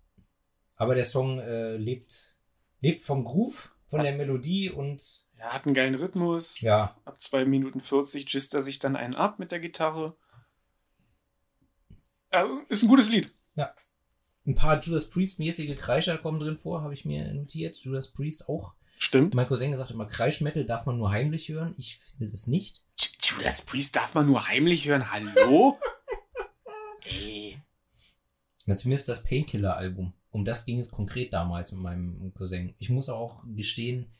Aber der Song äh, lebt, lebt vom Groove, von der Melodie und Er hat einen geilen Rhythmus. ja, Ab 2 Minuten 40 gisst er sich dann einen ab mit der Gitarre. Ja, ist ein gutes Lied. ein paar Judas Priest-mäßige Kreischer kommen drin vor, habe ich mir notiert. Judas Priest auch. Stimmt. Mein Cousin sagt immer, Kreischmetal darf man nur heimlich hören. Ich finde das nicht. Judas Priest darf man nur heimlich hören. Hallo? Ey. Ja, zumindest das Painkiller-Album. Um das ging es konkret damals mit meinem Cousin. Ich muss auch gestehen,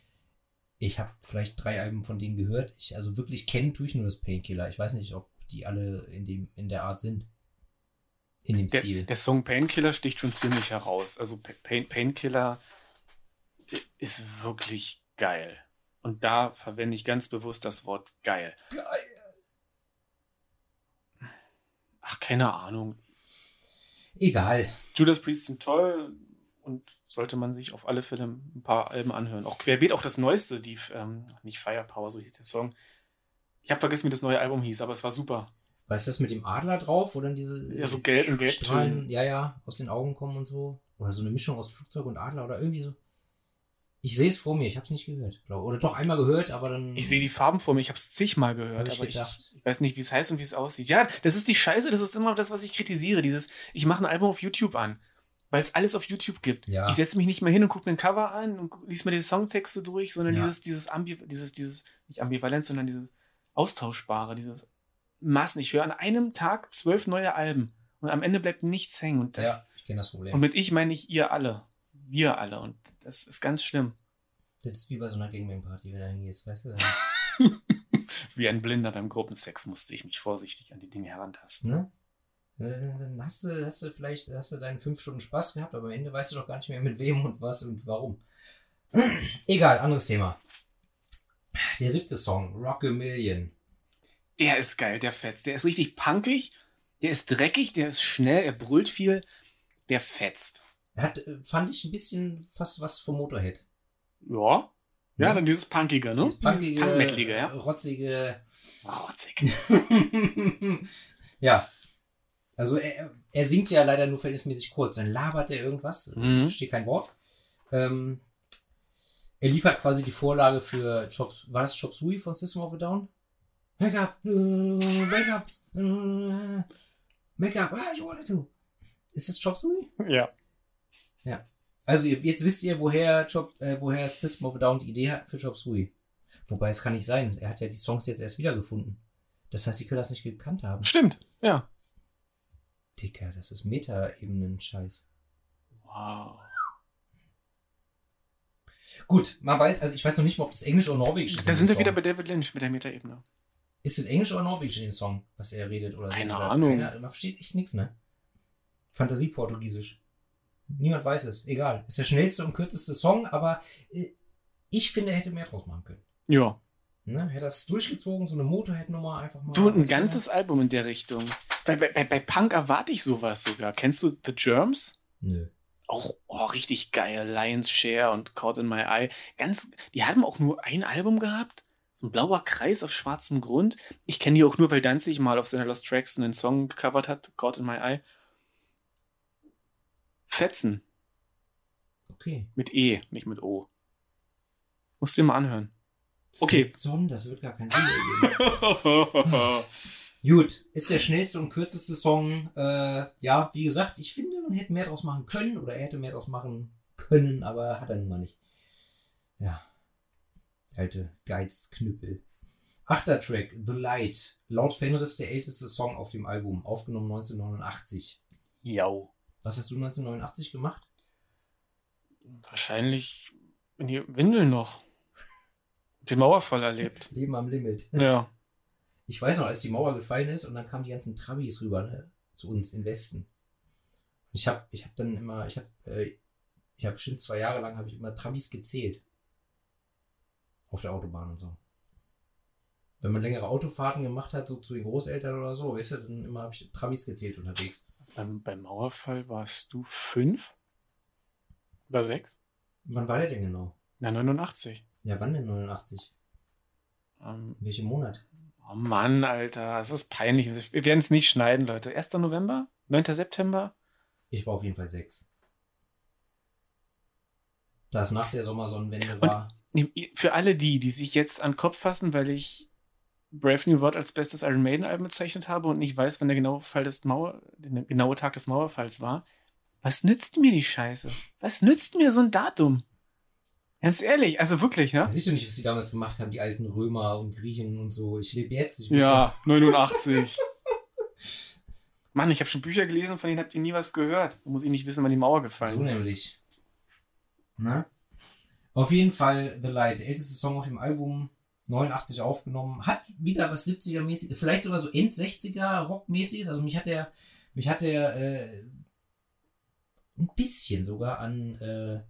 ich habe vielleicht drei Alben von denen gehört. Ich also wirklich kennen tue ich nur das Painkiller. Ich weiß nicht, ob die alle in dem in der Art sind. In dem Der, Stil. der Song Painkiller sticht schon ziemlich heraus. Also Pa- Pain, Painkiller ist wirklich geil. Und da verwende ich ganz bewusst das Wort geil. Ach, keine Ahnung. Egal. Judas Priest sind toll und sollte man sich auf alle Fälle ein paar Alben anhören. Auch querbeet auch das neueste, die, ähm, nicht Firepower, so hieß der Song. Ich habe vergessen, wie das neue Album hieß, aber es war super. Weißt du das mit dem Adler drauf, wo dann diese Ja, so gelb und gelb Strahlen, ja, ja, aus den Augen kommen und so? Oder so eine Mischung aus Flugzeug und Adler oder irgendwie so. Ich sehe es vor mir, ich habe es nicht gehört. glaub- Oder doch einmal gehört, aber dann. Ich sehe die Farben vor mir, ich habe es zigmal gehört, ich aber ich, ich weiß nicht, wie es heißt und wie es aussieht. Ja, das ist die Scheiße, das ist immer das, was ich kritisiere. Dieses, ich mache ein Album auf YouTube an, weil es alles auf YouTube gibt. Ja. Ich setze mich nicht mehr hin und gucke mir ein Cover an und lies mir die Songtexte durch, sondern Ja. dieses, dieses, Ambi dieses, dieses, nicht Ambivalenz, sondern dieses Austauschbare, dieses Massen. Ich höre an einem Tag zwölf neue Alben und am Ende bleibt nichts hängen. Und, das, ja, ich kenne das Problem. und mit ich meine ich ihr alle. Wir alle. Und das ist ganz schlimm. das ist wie bei so einer Gangbang-Party, wenn du da hingehst, weißt du? Wie ein Blinder beim Gruppensex musste ich mich vorsichtig an die Dinge herantasten. ne? Dann hast du, hast du vielleicht hast du deinen fünf Stunden Spaß gehabt, aber am Ende weißt du doch gar nicht mehr mit wem und was und warum. Egal, anderes Thema. Der siebte Song, Rock a Million. Der ist geil, der fetzt. Der ist richtig punkig, der ist dreckig, der ist schnell, er brüllt viel, der fetzt. Hat, äh, fand ich ein bisschen fast was vom Motorhead. Ja. Ja, Ja. dann dieses Punkige, ne? Dieses punkige, Punkmetalige, ja. rotzige. Rotzig. ja. Also er, er singt ja leider nur verhältnismäßig kurz. Dann labert er irgendwas. Mhm. Ich verstehe kein Wort. Ähm, er liefert quasi die Vorlage für Chop, war das Chop Suey von System of a Down? Wake up, wake up, wake up, ah, you wanted to. Ist das Chop Suey? Ja. Also ihr- jetzt wisst ihr, woher, Chop, äh, woher System of a Down die Idee hat für Chop Suey. Wobei es kann nicht sein. Er hat ja die Songs jetzt erst wiedergefunden. Das heißt, sie können das nicht gekannt haben. Stimmt. Ja. Dicker, das ist Meta-Ebenen-Scheiß. Wow. Gut, man weiß, also ich weiß noch nicht mal, ob das Englisch oder Norwegisch ist. Da in sind wir wieder bei David Lynch mit der Metaebene. Ist es Englisch oder Norwegisch in dem Song, was er redet? Oder Keine oder Ahnung. Keiner, man versteht echt nichts, ne? Fantasie-Portugiesisch. Niemand weiß es. Egal. Ist der schnellste und kürzeste Song, aber äh, ich finde, er hätte mehr draus machen können. Ja. Ne? Hätte das durchgezogen, so eine Motorhead-Nummer einfach mal. Du, ein ganzes Album in der Richtung. Bei, bei, bei- bei Punk erwarte ich sowas sogar. Kennst du The Germs? Nö. Auch oh, richtig geil. Lion's Share und Caught in My Eye. Ganz, die haben auch nur ein Album gehabt. So ein blauer Kreis auf schwarzem Grund. Ich kenne die auch nur, weil Danzig mal auf seiner Lost Tracks einen Song gecovert hat. Caught in My Eye. Fetzen. Okay. Mit E, nicht mit O. Musst dir mal anhören. Okay. Son, das wird gar keinen Sinn ergeben. Gut, ist der schnellste und kürzeste Song. Äh, ja, wie gesagt, ich finde, man hätte mehr draus machen können oder er hätte mehr draus machen können, aber hat er nun mal nicht. Ja. Alte Geizknüppel. Achter Track, The Light. Laut Fenris der älteste Song auf dem Album, aufgenommen 1989. Jau. Was hast du 1989 gemacht? Wahrscheinlich in die Windeln noch. Den Mauerfall erlebt. Leben am Limit. Ja. Ich weiß noch, als die Mauer gefallen ist und dann kamen die ganzen Trabis rüber ne, zu uns in Westen. Ich habe ich hab dann immer, ich habe äh, ich habe bestimmt zwei Jahre lang habe ich immer Trabis gezählt. Auf der Autobahn und so. Wenn man längere Autofahrten gemacht hat, so zu den Großeltern oder so, weißt du, dann immer habe ich Trabis gezählt unterwegs. Beim, beim Mauerfall warst du fünf? Oder sechs? Wann war der denn genau? Na, 89. Ja, wann denn 89? Ähm, Welchen Monat? oh Mann, Alter, das ist peinlich. Wir werden es nicht schneiden, Leute. 1. November? 9. September? Ich war auf jeden Fall sechs. Da es nach der Sommersonnenwende war. Für alle die, die sich jetzt an den Kopf fassen, weil ich Brave New World als bestes Iron Maiden Album bezeichnet habe und nicht weiß, wann der genaue Fall des Mauer, der genaue Tag des Mauerfalls war. Was nützt mir die Scheiße? Was nützt mir so ein Datum? Ganz ehrlich, also wirklich, ne? Weiß ich doch nicht, was die damals gemacht haben, die alten Römer und Griechen und so. Ich lebe jetzt. Ich Ja, 89. Mann, ich habe schon Bücher gelesen, von denen habt ihr nie was gehört. Da muss ich nicht wissen, wann die Mauer So gefallen ist. nämlich. Na? Auf jeden Fall The Light, älteste Song auf dem Album, 89 aufgenommen, hat wieder was 70er-mäßiges, vielleicht sogar so End-60er Rock-mäßiges. Also mich hat der, mich hat der äh, ein bisschen sogar an äh,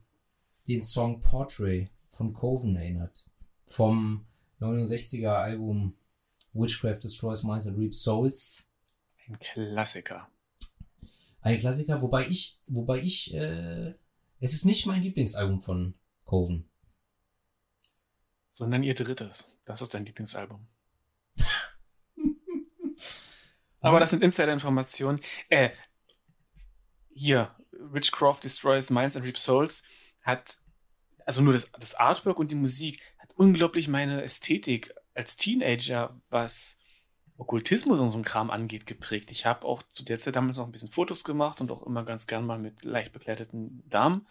den Song Portrait von Coven erinnert. Vom 69er Album Witchcraft Destroys Minds and Reaps Souls. Ein Klassiker. Ein Klassiker, wobei ich, wobei ich, äh, es ist nicht mein Lieblingsalbum von Coven. Sondern ihr drittes. Das ist dein Lieblingsalbum. Aber das sind Insider-Informationen. Äh, hier, Witchcraft Destroys Minds and Reaps Souls hat, also nur das, das Artwork und die Musik, hat unglaublich meine Ästhetik als Teenager, was Okkultismus und so ein Kram angeht, geprägt. Ich habe auch zu der Zeit damals noch ein bisschen Fotos gemacht und auch immer ganz gern mal mit leicht bekleideten Damen.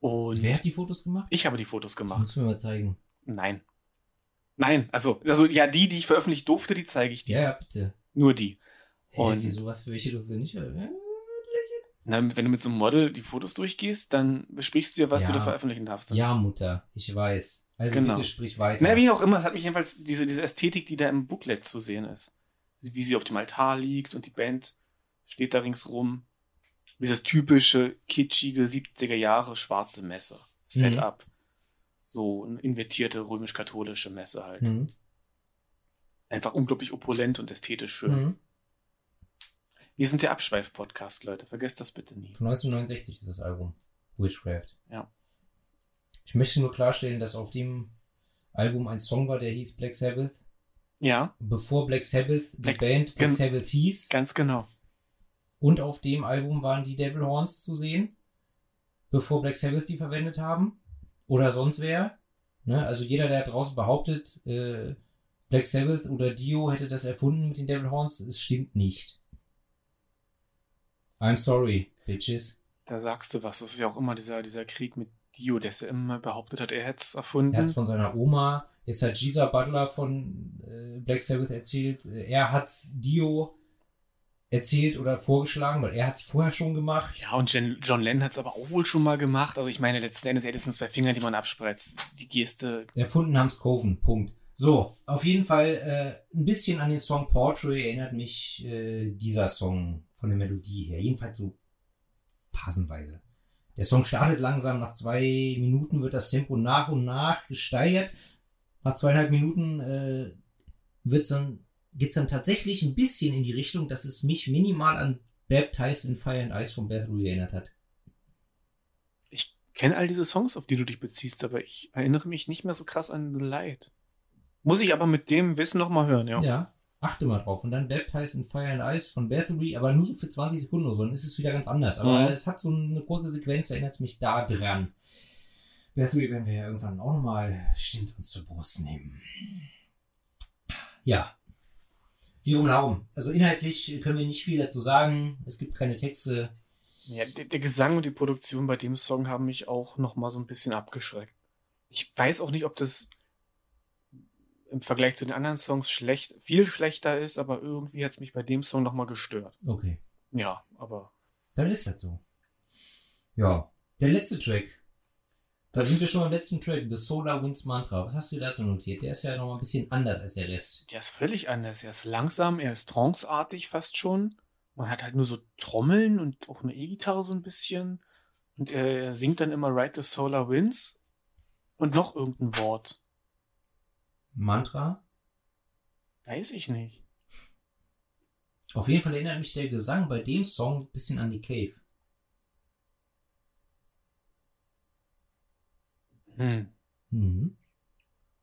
Und Wer hat die Fotos gemacht? ich habe die Fotos gemacht. Musst du mir mal zeigen. Nein. Nein, also, also ja, die, die ich veröffentlicht durfte, die zeige ich dir. Ja, ja, bitte. Nur die. Hä, Und- wieso was für welche du nicht? Äh, Na, wenn du mit so einem Model die Fotos durchgehst, dann besprichst du ja, was Ja. du da veröffentlichen darfst. Ja, Mutter, ich weiß. Also Genau. bitte sprich weiter. Na, wie auch immer, es hat mich jedenfalls diese, diese Ästhetik, die da im Booklet zu sehen ist. Wie sie auf dem Altar liegt und die Band steht da ringsrum. Dieses typische, kitschige 70er Jahre schwarze Messe. Setup. So eine invertierte römisch-katholische Messe halt. Mhm. Einfach unglaublich opulent und ästhetisch schön. Mhm. Wir sind der Abschweif-Podcast, Leute. Vergesst das bitte nie. Von 1969 ist das Album. Witchcraft. Ja. Ich möchte nur klarstellen, dass auf dem Album ein Song war, der hieß Black Sabbath. Ja, Bevor Black Sabbath die Black- Band Black Sabbath hieß. ganz genau. Und auf dem Album waren die Devil Horns zu sehen, bevor Black Sabbath die verwendet haben. Oder sonst wer. Ne? Also jeder, der draußen behauptet, äh, Black Sabbath oder Dio hätte das erfunden mit den Devil Horns, es stimmt nicht. I'm sorry, bitches. Da sagst du was. Das ist ja auch immer dieser, dieser Krieg mit Dio, der es ja immer behauptet hat, er hätte es erfunden. Er hat von seiner Oma, jetzt hat Gisa Butler von äh, Black Sabbath erzählt, äh, er hat Dio erzählt oder vorgeschlagen, weil er hat es vorher schon gemacht. Ja, und Jen, John Lennon hat es aber auch wohl schon mal gemacht. Also ich meine, letzten Endes hätte es zwei Finger, die man abspreizt. Die Geste. Erfunden haben's Coven. Punkt. So, auf jeden Fall äh, ein bisschen an den Song Portrait erinnert mich äh, dieser Song von der Melodie her. Jedenfalls so phasenweise. Der Song startet langsam, nach zwei Minuten wird das Tempo nach und nach gesteigert. Nach zweieinhalb Minuten äh, wird's dann, geht's dann tatsächlich ein bisschen in die Richtung, dass es mich minimal an Baptized in Fire and Ice von Bathory erinnert hat. Ich kenne all diese Songs, auf die du dich beziehst, aber ich erinnere mich nicht mehr so krass an The Light. Muss ich aber mit dem Wissen nochmal hören, ja. Ja, achte mal drauf. Und dann Baptized in Fire and Ice von Bathory, aber nur so für 20 Sekunden oder so, dann ist es wieder ganz anders. Aber Mhm. es hat so eine kurze Sequenz, erinnert es mich da dran. Bathory werden wir ja irgendwann auch nochmal stimmt uns zur Brust nehmen. Ja. Rum darum. Also inhaltlich können wir nicht viel dazu sagen. Es gibt keine Texte. Ja, der, der Gesang und die Produktion bei dem Song haben mich auch nochmal so ein bisschen abgeschreckt. Ich weiß auch nicht, ob das im Vergleich zu den anderen Songs schlecht, viel schlechter ist, aber irgendwie hat es mich bei dem Song nochmal gestört. Okay. Ja, aber Dann ist das so. Ja. Der letzte Track Da sind wir schon beim letzten Track, The Solar Winds Mantra. Was hast du dazu notiert? Der ist ja noch mal ein bisschen anders als der Rest. Der ist völlig anders. Er ist langsam, er ist tranceartig fast schon. Man hat halt nur so Trommeln und auch eine E-Gitarre so ein bisschen. Und er singt dann immer Ride the Solar Winds und noch irgendein Wort. Mantra? Weiß ich nicht. Auf jeden Fall erinnert mich der Gesang bei dem Song ein bisschen an die Cave. Hm. Mhm.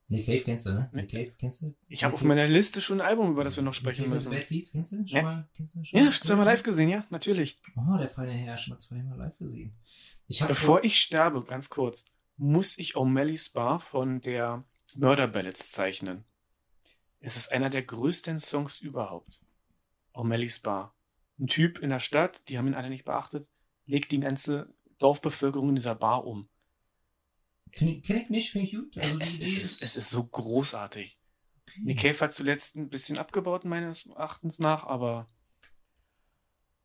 Nick Cave kennst du, ne? Nick Cave kennst du? Ich habe auf meiner Liste schon ein Album, über das wir noch sprechen Nick müssen. Bad Seeds, kennst du? Schon Ja. mal, kennst du schon Ja, mal? zweimal live gesehen, ja, natürlich. Oh, der feine Herr, schon mal zweimal live gesehen. Ich Bevor ich sterbe, ganz kurz, muss ich O'Malley's Bar von der Murder Ballads zeichnen. Es ist einer der größten Songs überhaupt. O'Malley's Bar. Ein Typ in der Stadt, die haben ihn alle nicht beachtet, legt die ganze Dorfbevölkerung in dieser Bar um. Kenn kenn ich nicht, finde ich gut. Also Es Idee ist, es ist so großartig. okay. Nick Cave hat zuletzt ein bisschen abgebaut, meines Erachtens nach, aber.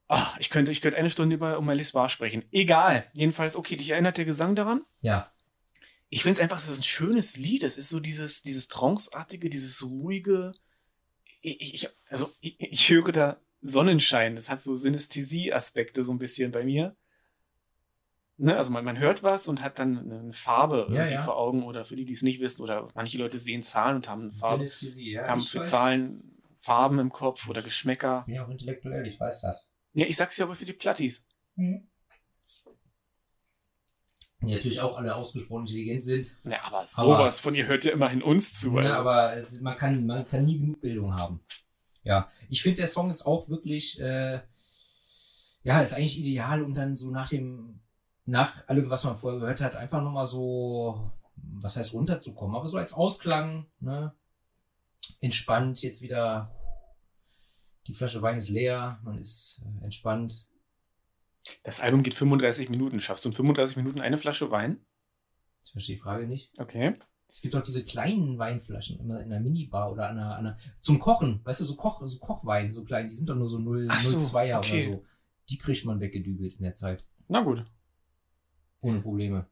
Ah, ich könnte, ich könnte eine Stunde über O'Malley's Bar sprechen. Egal. Jedenfalls, okay, dich erinnert der Gesang daran? Ja, Ich finde es einfach, es ist ein schönes Lied. Es ist so dieses, dieses Tranceartige, dieses ruhige. Ich, ich, also, ich, ich höre da Sonnenschein. Das hat so Synästhesie-Aspekte so ein bisschen bei mir. Ne? Also man, man hört was und hat dann eine Farbe Ja, irgendwie ja. vor Augen oder für die, die es nicht wissen oder manche Leute sehen Zahlen und haben Farben, Synästhesie, ja. haben für weiß. Zahlen Farben im Kopf oder Geschmäcker. Ja auch intellektuell, ich weiß das. Ja, ich sag's ja aber für die Plattis. Die natürlich auch alle ausgesprochen intelligent sind. Ja, aber sowas von ihr hört ja immerhin uns zu. Ja, Also. aber es, man, kann, man kann nie genug Bildung haben. Ja, ich finde, der Song ist auch wirklich, äh, ja, ist eigentlich ideal, um dann so nach dem, nach allem, was man vorher gehört hat, einfach nochmal so, was heißt runterzukommen, aber so als Ausklang, ne, entspannt, jetzt wieder, die Flasche Wein ist leer, man ist äh, entspannt. Das Album geht 35 Minuten. Schaffst du in 35 Minuten eine Flasche Wein? Ich verstehe die Frage nicht. Okay. Es gibt auch diese kleinen Weinflaschen immer in einer Minibar oder an einer, an einer zum Kochen, weißt du, so Koch, so Kochwein, so klein, die sind doch nur so 0, Ach so, 0,2er okay. oder so. Die kriegt man weggedübelt in der Zeit. Na gut. Ohne Probleme.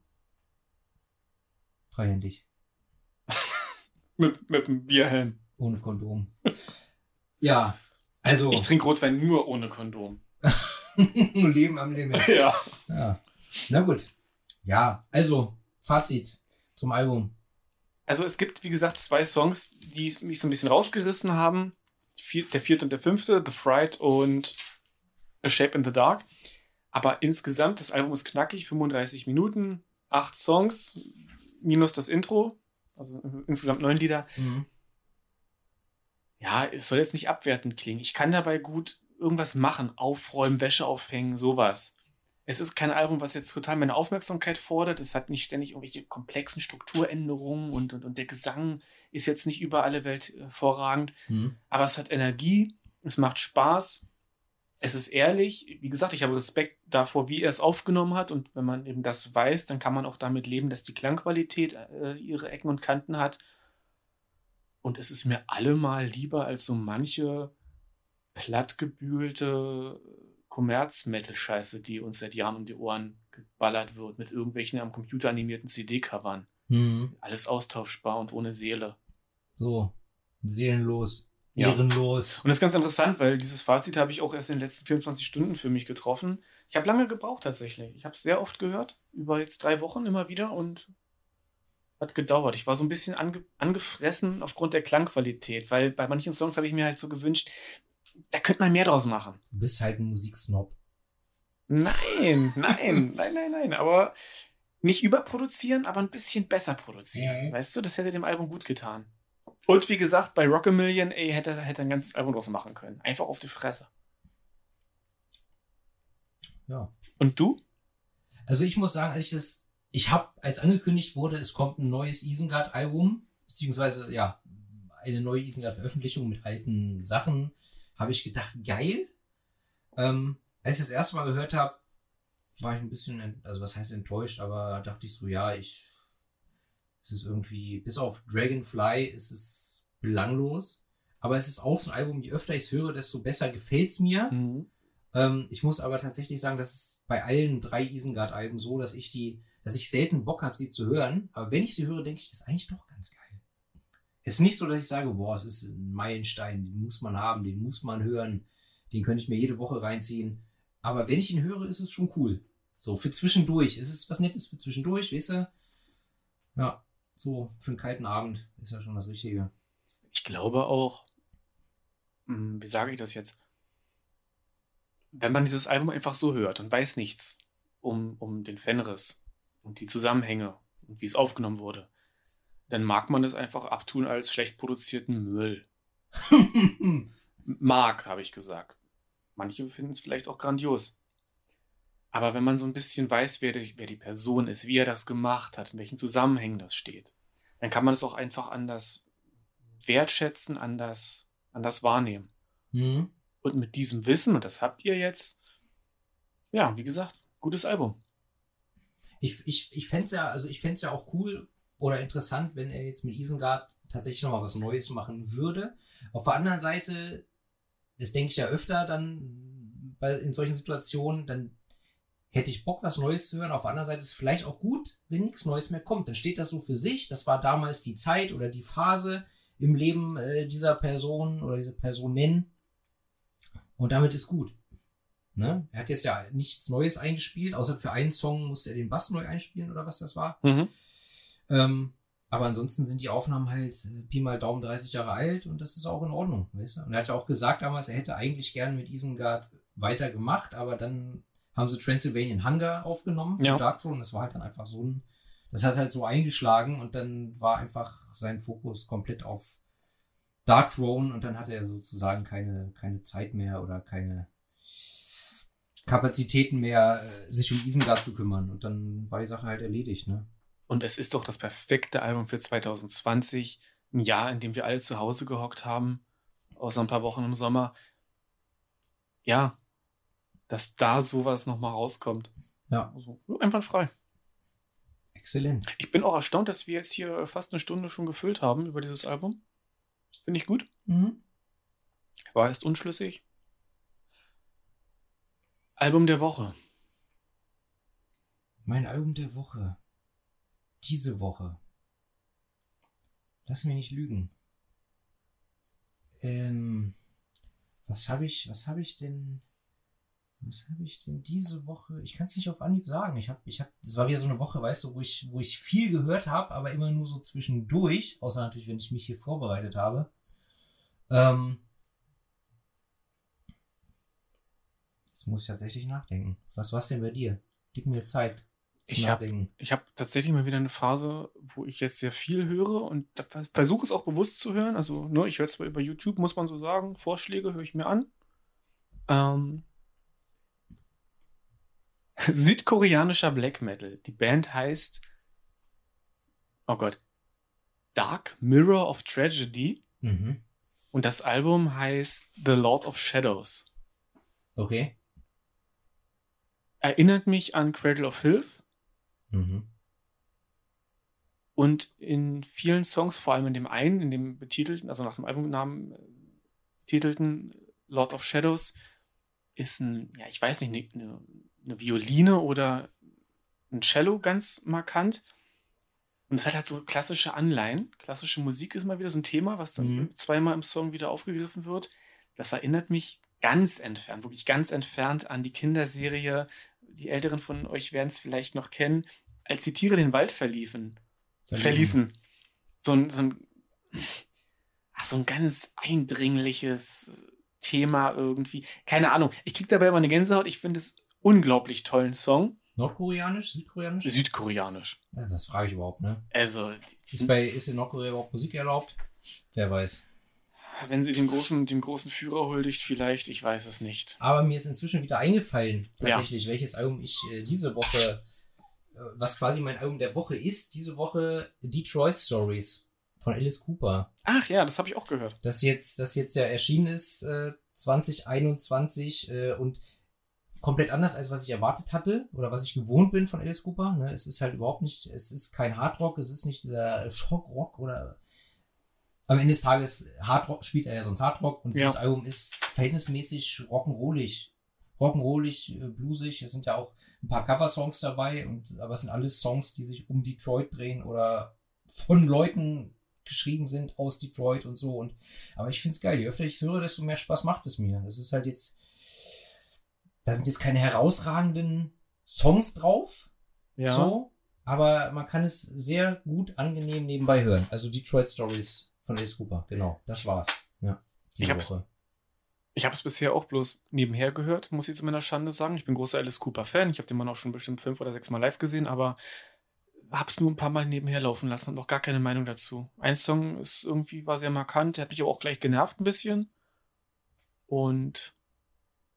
Freihändig. Mit, mit einem Bierhelm. Ohne Kondom. ja. Also, Ich trinke Rotwein nur ohne Kondom. Leben am Limit. Ja. Ja. Na gut. Ja, also, Fazit zum Album. Also es gibt, wie gesagt, zwei Songs, die mich so ein bisschen rausgerissen haben. Der vierte und der fünfte, The Fright und A Shape in the Dark. Aber insgesamt, das Album ist knackig, 35 Minuten, acht Songs, minus das Intro. Also insgesamt neun Lieder. Mhm. ja, es soll jetzt nicht abwertend klingen. Ich kann dabei gut irgendwas machen, aufräumen, Wäsche aufhängen, sowas. Es ist kein Album, was jetzt total meine Aufmerksamkeit fordert. Es hat nicht ständig irgendwelche komplexen Strukturänderungen und, und, und der Gesang ist jetzt nicht über alle Welt hervorragend. Mhm. Aber es hat Energie, es macht Spaß, es ist ehrlich. Wie gesagt, ich habe Respekt davor, wie er es aufgenommen hat. Und wenn man eben das weiß, dann kann man auch damit leben, dass die Klangqualität äh, ihre Ecken und Kanten hat. Und es ist mir allemal lieber als so manche plattgebügelte Kommerz-Metal-Scheiße, die uns seit Jahren um die Ohren geballert wird, mit irgendwelchen am Computer animierten CD-Covern. Mhm. Alles austauschbar und ohne Seele. So. Seelenlos. Ja. Ehrenlos. Und das ist ganz interessant, weil dieses Fazit habe ich auch erst in den letzten 24 Stunden für mich getroffen. Ich habe lange gebraucht tatsächlich. Ich habe es sehr oft gehört, über jetzt drei Wochen immer wieder und hat gedauert. Ich war so ein bisschen ange angefressen aufgrund der Klangqualität, weil bei manchen Songs habe ich mir halt so gewünscht, da könnte man mehr draus machen. Du bist halt ein Musiksnob. Nein, nein, nein, nein, nein, aber nicht überproduzieren, aber ein bisschen besser produzieren. Mhm. Weißt du, das hätte dem Album gut getan. Und wie gesagt, bei Rock a Million, ey, hätte er ein ganzes Album draus machen können. Einfach auf die Fresse. Ja. Und du? Also ich muss sagen, als ich das, ich habe, als angekündigt wurde, es kommt ein neues Isengard-Album, beziehungsweise ja, eine neue Isengard-Veröffentlichung mit alten Sachen, habe ich gedacht, geil. Ähm, als ich das erste Mal gehört habe, war ich ein bisschen, also was heißt enttäuscht, aber dachte ich so, ja, ich, es ist irgendwie, bis auf Dragonfly ist es belanglos, aber es ist auch so ein Album, je öfter ich es höre, desto besser gefällt's mir. Mhm. Ähm, ich muss aber tatsächlich sagen, dass es bei allen drei Isengard-Alben so, dass ich die dass ich selten Bock habe, sie zu hören. Aber wenn ich sie höre, denke ich, ist eigentlich doch ganz geil. Es ist nicht so, dass ich sage, boah, es ist ein Meilenstein, den muss man haben, den muss man hören, den könnte ich mir jede Woche reinziehen. Aber wenn ich ihn höre, ist es schon cool. So, für zwischendurch. Es ist was Nettes für zwischendurch, weißt du? Ja, so für einen kalten Abend ist ja schon das Richtige. Ich glaube auch, hm, wie sage ich das jetzt? Wenn man dieses Album einfach so hört und weiß nichts um, um den Fenris und die Zusammenhänge und wie es aufgenommen wurde, dann mag man es einfach abtun als schlecht produzierten Müll. mag, habe ich gesagt. Manche finden es vielleicht auch grandios. Aber wenn man so ein bisschen weiß, wer die, wer die Person ist, wie er das gemacht hat, in welchen Zusammenhängen das steht, dann kann man es auch einfach anders wertschätzen, anders, anders wahrnehmen. Mhm. Und mit diesem Wissen, und das habt ihr jetzt, ja, wie gesagt, gutes Album. Ich, ich, ich fände es ja, also ich fände ja auch cool oder interessant, wenn er jetzt mit Isengard tatsächlich nochmal was Neues machen würde. Auf der anderen Seite, das denke ich ja öfter dann bei, in solchen Situationen, dann hätte ich Bock, was Neues zu hören. Auf der anderen Seite ist es vielleicht auch gut, wenn nichts Neues mehr kommt. Dann steht das so für sich. Das war damals die Zeit oder die Phase im Leben äh, dieser Person oder dieser Personen. Und damit ist gut. Ne? Er hat jetzt ja nichts Neues eingespielt, außer für einen Song musste er den Bass neu einspielen oder was das war. Mhm. Ähm, aber ansonsten sind die Aufnahmen halt äh, Pi mal Daumen 30 Jahre alt und das ist auch in Ordnung, weißt du? Und er hat ja auch gesagt damals, er hätte eigentlich gern mit Isengard weitergemacht, aber dann haben sie Transylvanian Hunger aufgenommen für Ja. Dark Throne. Das war halt dann einfach so ein, das hat halt so eingeschlagen und dann war einfach sein Fokus komplett auf Dark Throne und dann hatte er sozusagen keine, keine Zeit mehr oder keine Kapazitäten mehr, äh, sich um Isengard zu kümmern. Und dann war die Sache halt erledigt, ne? Und es ist doch das perfekte Album für 2020, ein Jahr, in dem wir alle zu Hause gehockt haben, außer ein paar Wochen im Sommer. Ja, dass da sowas nochmal rauskommt. Ja, Also, einwandfrei. exzellent. Ich bin auch erstaunt, dass wir jetzt hier fast eine Stunde schon gefüllt haben über dieses Album. Finde ich gut. Mhm. War erst unschlüssig. Album der Woche. Mein Album der Woche. Diese Woche. Lass mich nicht lügen. Ähm, was habe ich, was habe ich denn, was habe ich denn diese Woche? Ich kann es nicht auf Anhieb sagen. Ich habe, ich habe, das war wieder so eine Woche, weißt du, wo ich, wo ich viel gehört habe, aber immer nur so zwischendurch, außer natürlich, wenn ich mich hier vorbereitet habe. Ähm, jetzt muss ich tatsächlich nachdenken. Was war's denn bei dir? Gib mir Zeit. Ich hab- Nachdenken. Ich habe tatsächlich mal wieder eine Phase, wo ich jetzt sehr viel höre und versuche es auch bewusst zu hören. Also, ne, ich höre zwar über YouTube, muss man so sagen, Vorschläge höre ich mir an. Ähm, südkoreanischer Black Metal. Die Band heißt, oh Gott, Dark Mirror of Tragedy Mhm. und das Album heißt The Lord of Shadows. Okay. Erinnert mich an Cradle of Filth Mhm. Und in vielen Songs, vor allem in dem einen, in dem betitelten, also nach dem Albumnamen äh, betitelten Lord of Shadows, ist ein, ja, ich weiß nicht, eine, eine, eine Violine oder ein Cello ganz markant. Und es hat halt so klassische Anleihen. Klassische Musik ist mal wieder so ein Thema, was dann Mhm. zweimal im Song wieder aufgegriffen wird. Das erinnert mich ganz entfernt, wirklich ganz entfernt an die Kinderserie. Die Älteren von euch werden es vielleicht noch kennen, als die Tiere den Wald verliefen verließen. So ein, so ein, ach, so ein ganz eindringliches Thema irgendwie. Keine Ahnung. Ich krieg dabei immer eine Gänsehaut. Ich finde es unglaublich tollen Song. Nordkoreanisch? Südkoreanisch? Südkoreanisch. ja, das frage ich überhaupt, ne? Also, Ist, bei, ist in Nordkorea überhaupt Musik erlaubt? Wer weiß. wenn sie den großen, dem großen Führer huldigt, vielleicht, ich weiß es nicht. Aber mir ist inzwischen wieder eingefallen, Ja. tatsächlich, welches Album ich äh, diese Woche, äh, was quasi mein Album der Woche ist, diese Woche Detroit Stories von Alice Cooper. Ach ja, das habe ich auch gehört. Das jetzt, das jetzt ja erschienen ist, äh, 2021 äh, und komplett anders, als was ich erwartet hatte oder was ich gewohnt bin von Alice Cooper. Ne? Es ist halt überhaupt nicht, es ist kein Hardrock, es ist nicht dieser Schockrock oder am Ende des Tages Hardrock spielt er ja sonst Hardrock und Ja. dieses Album ist verhältnismäßig rock'n'rollig. rock'n'rollig, äh, bluesig. Es sind ja auch ein paar Cover-Songs dabei, und, aber es sind alles Songs, die sich um Detroit drehen oder von Leuten geschrieben sind aus Detroit und so. Und, aber ich finde es geil. Je öfter ich es höre, desto mehr Spaß macht es mir. Es ist halt jetzt, da sind jetzt keine herausragenden Songs drauf. Ja. So, aber man kann es sehr gut angenehm nebenbei hören. Also Detroit Stories von Ace Cooper, genau. Das war's. Ja. Ich hab's- Ich habe es bisher auch bloß nebenher gehört, muss ich zu meiner Schande sagen. Ich bin großer Alice Cooper-Fan. Ich habe den Mann auch schon bestimmt fünf oder sechs Mal live gesehen, aber habe es nur ein paar Mal nebenher laufen lassen und noch gar keine Meinung dazu. Ein Song ist irgendwie war sehr markant, der hat mich aber auch gleich genervt ein bisschen. Und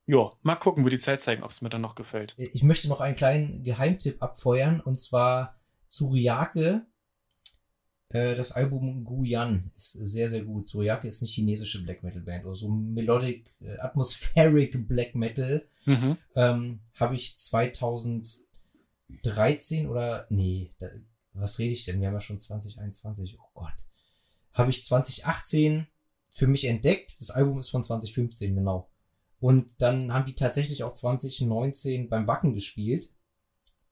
ja, mal gucken, wird die Zeit zeigen, ob es mir dann noch gefällt. Ich möchte noch einen kleinen Geheimtipp abfeuern und zwar Tsuriake. Äh, Das Album Guyan ist sehr, sehr gut. Tsuriake ist eine chinesische Black Metal Band oder so Melodic, äh, Atmospheric Black Metal. Mhm. ähm, habe ich 2013 oder nee, da, was rede ich denn? Wir haben ja schon 2021. Oh Gott. Habe ich 2018 für mich entdeckt. Das Album ist von 2015, genau. Und dann haben die tatsächlich auch 2019 beim Wacken gespielt.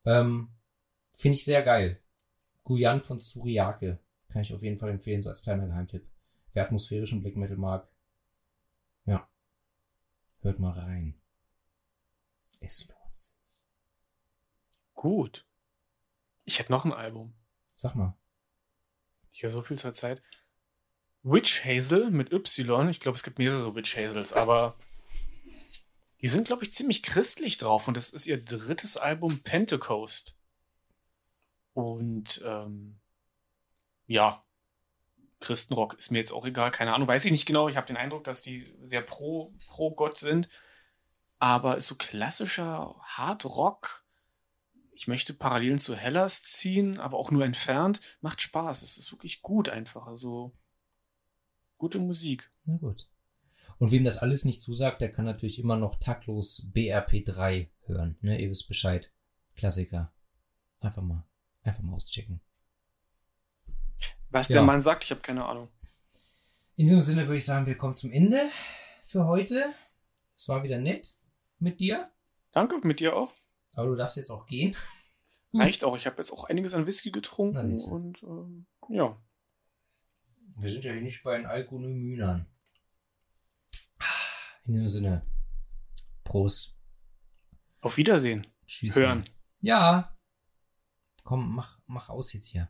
Ähm, Finde ich sehr geil. Guyan von Tsuriake. Kann ich auf jeden Fall empfehlen, so als kleiner Geheimtipp. Wer atmosphärischen Black Metal mag. Ja. Hört mal rein. Es lohnt. Gut. Ich hätte noch ein Album. Sag mal. Ich höre so viel zur Zeit. Witch Hazel mit Y. Ich glaube, es gibt mehrere Witch Hazels, aber die sind, glaube ich, ziemlich christlich drauf und das ist ihr drittes Album Pentecost. Und ähm, ja, Christenrock ist mir jetzt auch egal, keine Ahnung, weiß ich nicht genau. Ich habe den Eindruck, dass die sehr pro, pro Gott sind, aber ist so klassischer Hard Rock. Ich möchte Parallelen zu Hellas ziehen, aber auch nur entfernt. Macht Spaß. Es ist wirklich gut einfach. Also gute Musik. Na gut. Und wem das alles nicht zusagt, der kann natürlich immer noch taktlos BRP3 hören. Ne, ihr wisst Bescheid. Klassiker. Einfach mal, einfach mal auschecken. Was Ja. der Mann sagt, ich habe keine Ahnung. In diesem Sinne würde ich sagen, wir kommen zum Ende für heute. Es war wieder nett mit dir, Danke, mit dir auch. Aber du darfst jetzt auch gehen. Hm. Reicht auch. Ich habe jetzt auch einiges an Whisky getrunken und ähm, ja. Wir sind ja hier nicht bei den Alkonomynern. In diesem Sinne. Prost. Auf Wiedersehen. Tschüss. Hören. Ja. Komm, mach, mach aus jetzt hier.